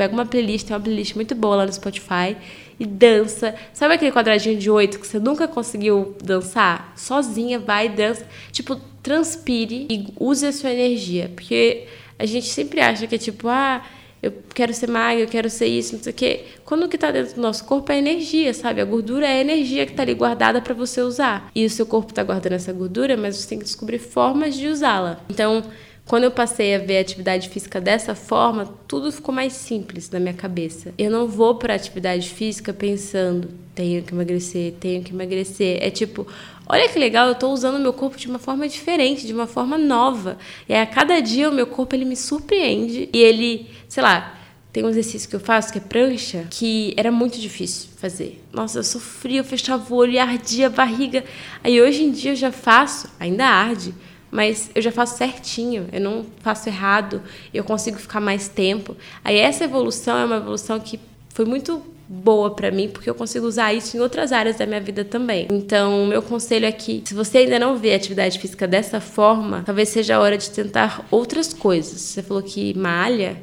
pega uma playlist, tem uma playlist muito boa lá no Spotify e dança. Sabe aquele quadradinho de oito que você nunca conseguiu dançar? Sozinha, vai dança. Tipo, transpire e use a sua energia. Porque a gente sempre acha que é tipo, ah, eu quero ser magra, eu quero ser isso, não sei o quê. Quando o que está dentro do nosso corpo é energia, sabe? A gordura é a energia que está ali guardada para você usar. E o seu corpo está guardando essa gordura, mas você tem que descobrir formas de usá-la. Então, quando eu passei a ver a atividade física dessa forma, tudo ficou mais simples na minha cabeça. Eu não vou para atividade física pensando, tenho que emagrecer, tenho que emagrecer. É tipo, olha que legal, eu estou usando meu corpo de uma forma diferente, de uma forma nova. E a cada dia o meu corpo ele me surpreende e ele, sei lá, tem um exercício que eu faço que é prancha, que era muito difícil fazer. Nossa, eu sofria, eu fechava o olho e ardia a barriga. Aí hoje em dia eu já faço, ainda arde, mas eu já faço certinho, eu não faço errado, eu consigo ficar mais tempo. Aí essa evolução é uma evolução que foi muito boa para mim, porque eu consigo usar isso em outras áreas da minha vida também. Então, meu conselho é que, se você ainda não vê atividade física dessa forma, talvez seja a hora de tentar outras coisas. Você falou que malha,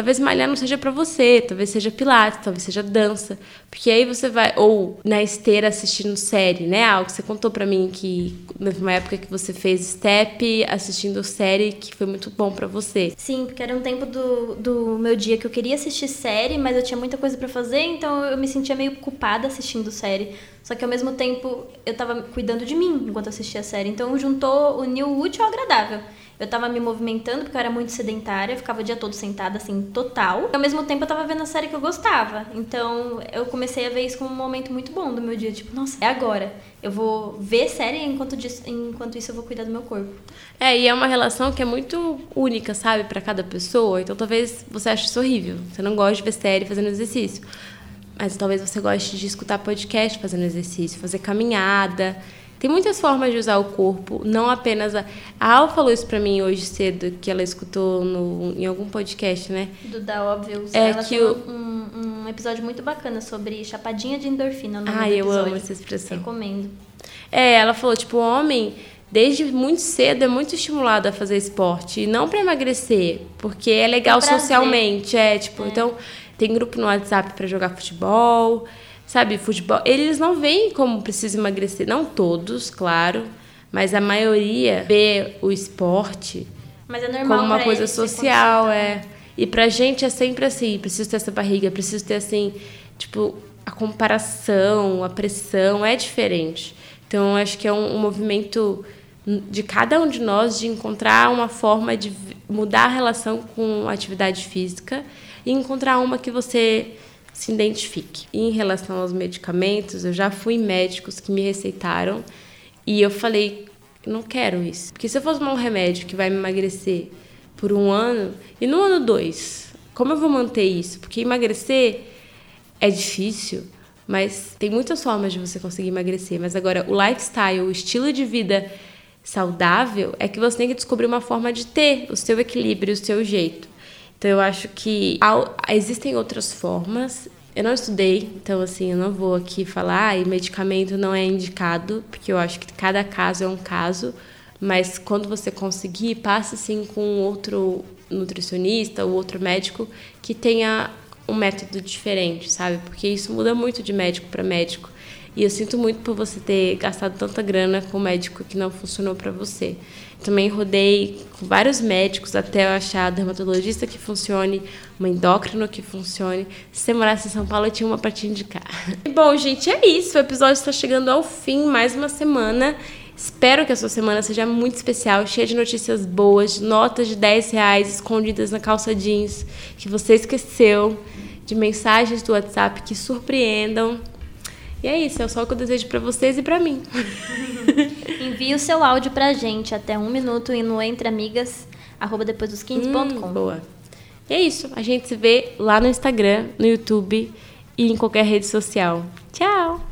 Talvez malhar não seja para você, talvez seja pilates, talvez seja dança, porque aí você vai ou na esteira assistindo série, né? Algo que você contou para mim que numa época que você fez step assistindo série que foi muito bom para você. Sim, porque era um tempo do, do meu dia que eu queria assistir série, mas eu tinha muita coisa para fazer, então eu me sentia meio culpada assistindo série. Só que ao mesmo tempo eu tava cuidando de mim enquanto assistia a série. Então juntou o útil ao agradável. Eu tava me movimentando porque eu era muito sedentária, ficava o dia todo sentada, assim, total. E ao mesmo tempo eu tava vendo a série que eu gostava. Então eu comecei a ver isso como um momento muito bom do meu dia. Tipo, nossa, é agora. Eu vou ver série enquanto, disso, enquanto isso eu vou cuidar do meu corpo. É, e é uma relação que é muito única, sabe, para cada pessoa. Então talvez você ache isso horrível. Você não gosta de ver série fazendo exercício. Mas talvez você goste de escutar podcast fazendo exercício, fazer caminhada. Tem muitas formas de usar o corpo, não apenas a. A Al falou isso pra mim hoje cedo, que ela escutou no, em algum podcast, né? Do Da Óbvio. É ela que o... um, um episódio muito bacana sobre chapadinha de endorfina. Ah, eu amo essa expressão. Recomendo. É, ela falou, tipo, o homem desde muito cedo é muito estimulado a fazer esporte. E não para emagrecer, porque é legal socialmente. É, tipo, é. então tem grupo no WhatsApp para jogar futebol sabe, futebol, eles não veem como precisa emagrecer, não todos, claro, mas a maioria vê o esporte mas é como uma coisa social, é. E pra gente é sempre assim, preciso ter essa barriga, preciso ter assim, tipo, a comparação, a pressão é diferente. Então, eu acho que é um, um movimento de cada um de nós de encontrar uma forma de mudar a relação com a atividade física e encontrar uma que você se identifique. E em relação aos medicamentos, eu já fui médicos que me receitaram e eu falei, não quero isso. Porque se eu for tomar um remédio que vai me emagrecer por um ano, e no ano dois, como eu vou manter isso? Porque emagrecer é difícil, mas tem muitas formas de você conseguir emagrecer. Mas agora, o lifestyle, o estilo de vida saudável, é que você tem que descobrir uma forma de ter o seu equilíbrio, o seu jeito. Então eu acho que existem outras formas. Eu não estudei, então assim, eu não vou aqui falar, ah, medicamento não é indicado, porque eu acho que cada caso é um caso, mas quando você conseguir, passe sim com outro nutricionista ou outro médico que tenha um método diferente, sabe? Porque isso muda muito de médico para médico. E eu sinto muito por você ter gastado tanta grana com um médico que não funcionou para você. Também rodei com vários médicos até eu achar dermatologista que funcione, uma endócrino que funcione. Se você morasse em São Paulo, eu tinha uma para te indicar. *laughs* Bom, gente, é isso. O episódio está chegando ao fim, mais uma semana. Espero que a sua semana seja muito especial, cheia de notícias boas, de notas de 10 reais escondidas na calça jeans que você esqueceu, de mensagens do WhatsApp que surpreendam. E é isso, é só o que eu desejo para vocês e para mim. *laughs* Envie o seu áudio pra gente até um minuto e no entreamigas, arroba depois dos 15.com. Hum, boa. E é isso, a gente se vê lá no Instagram, no YouTube e em qualquer rede social. Tchau!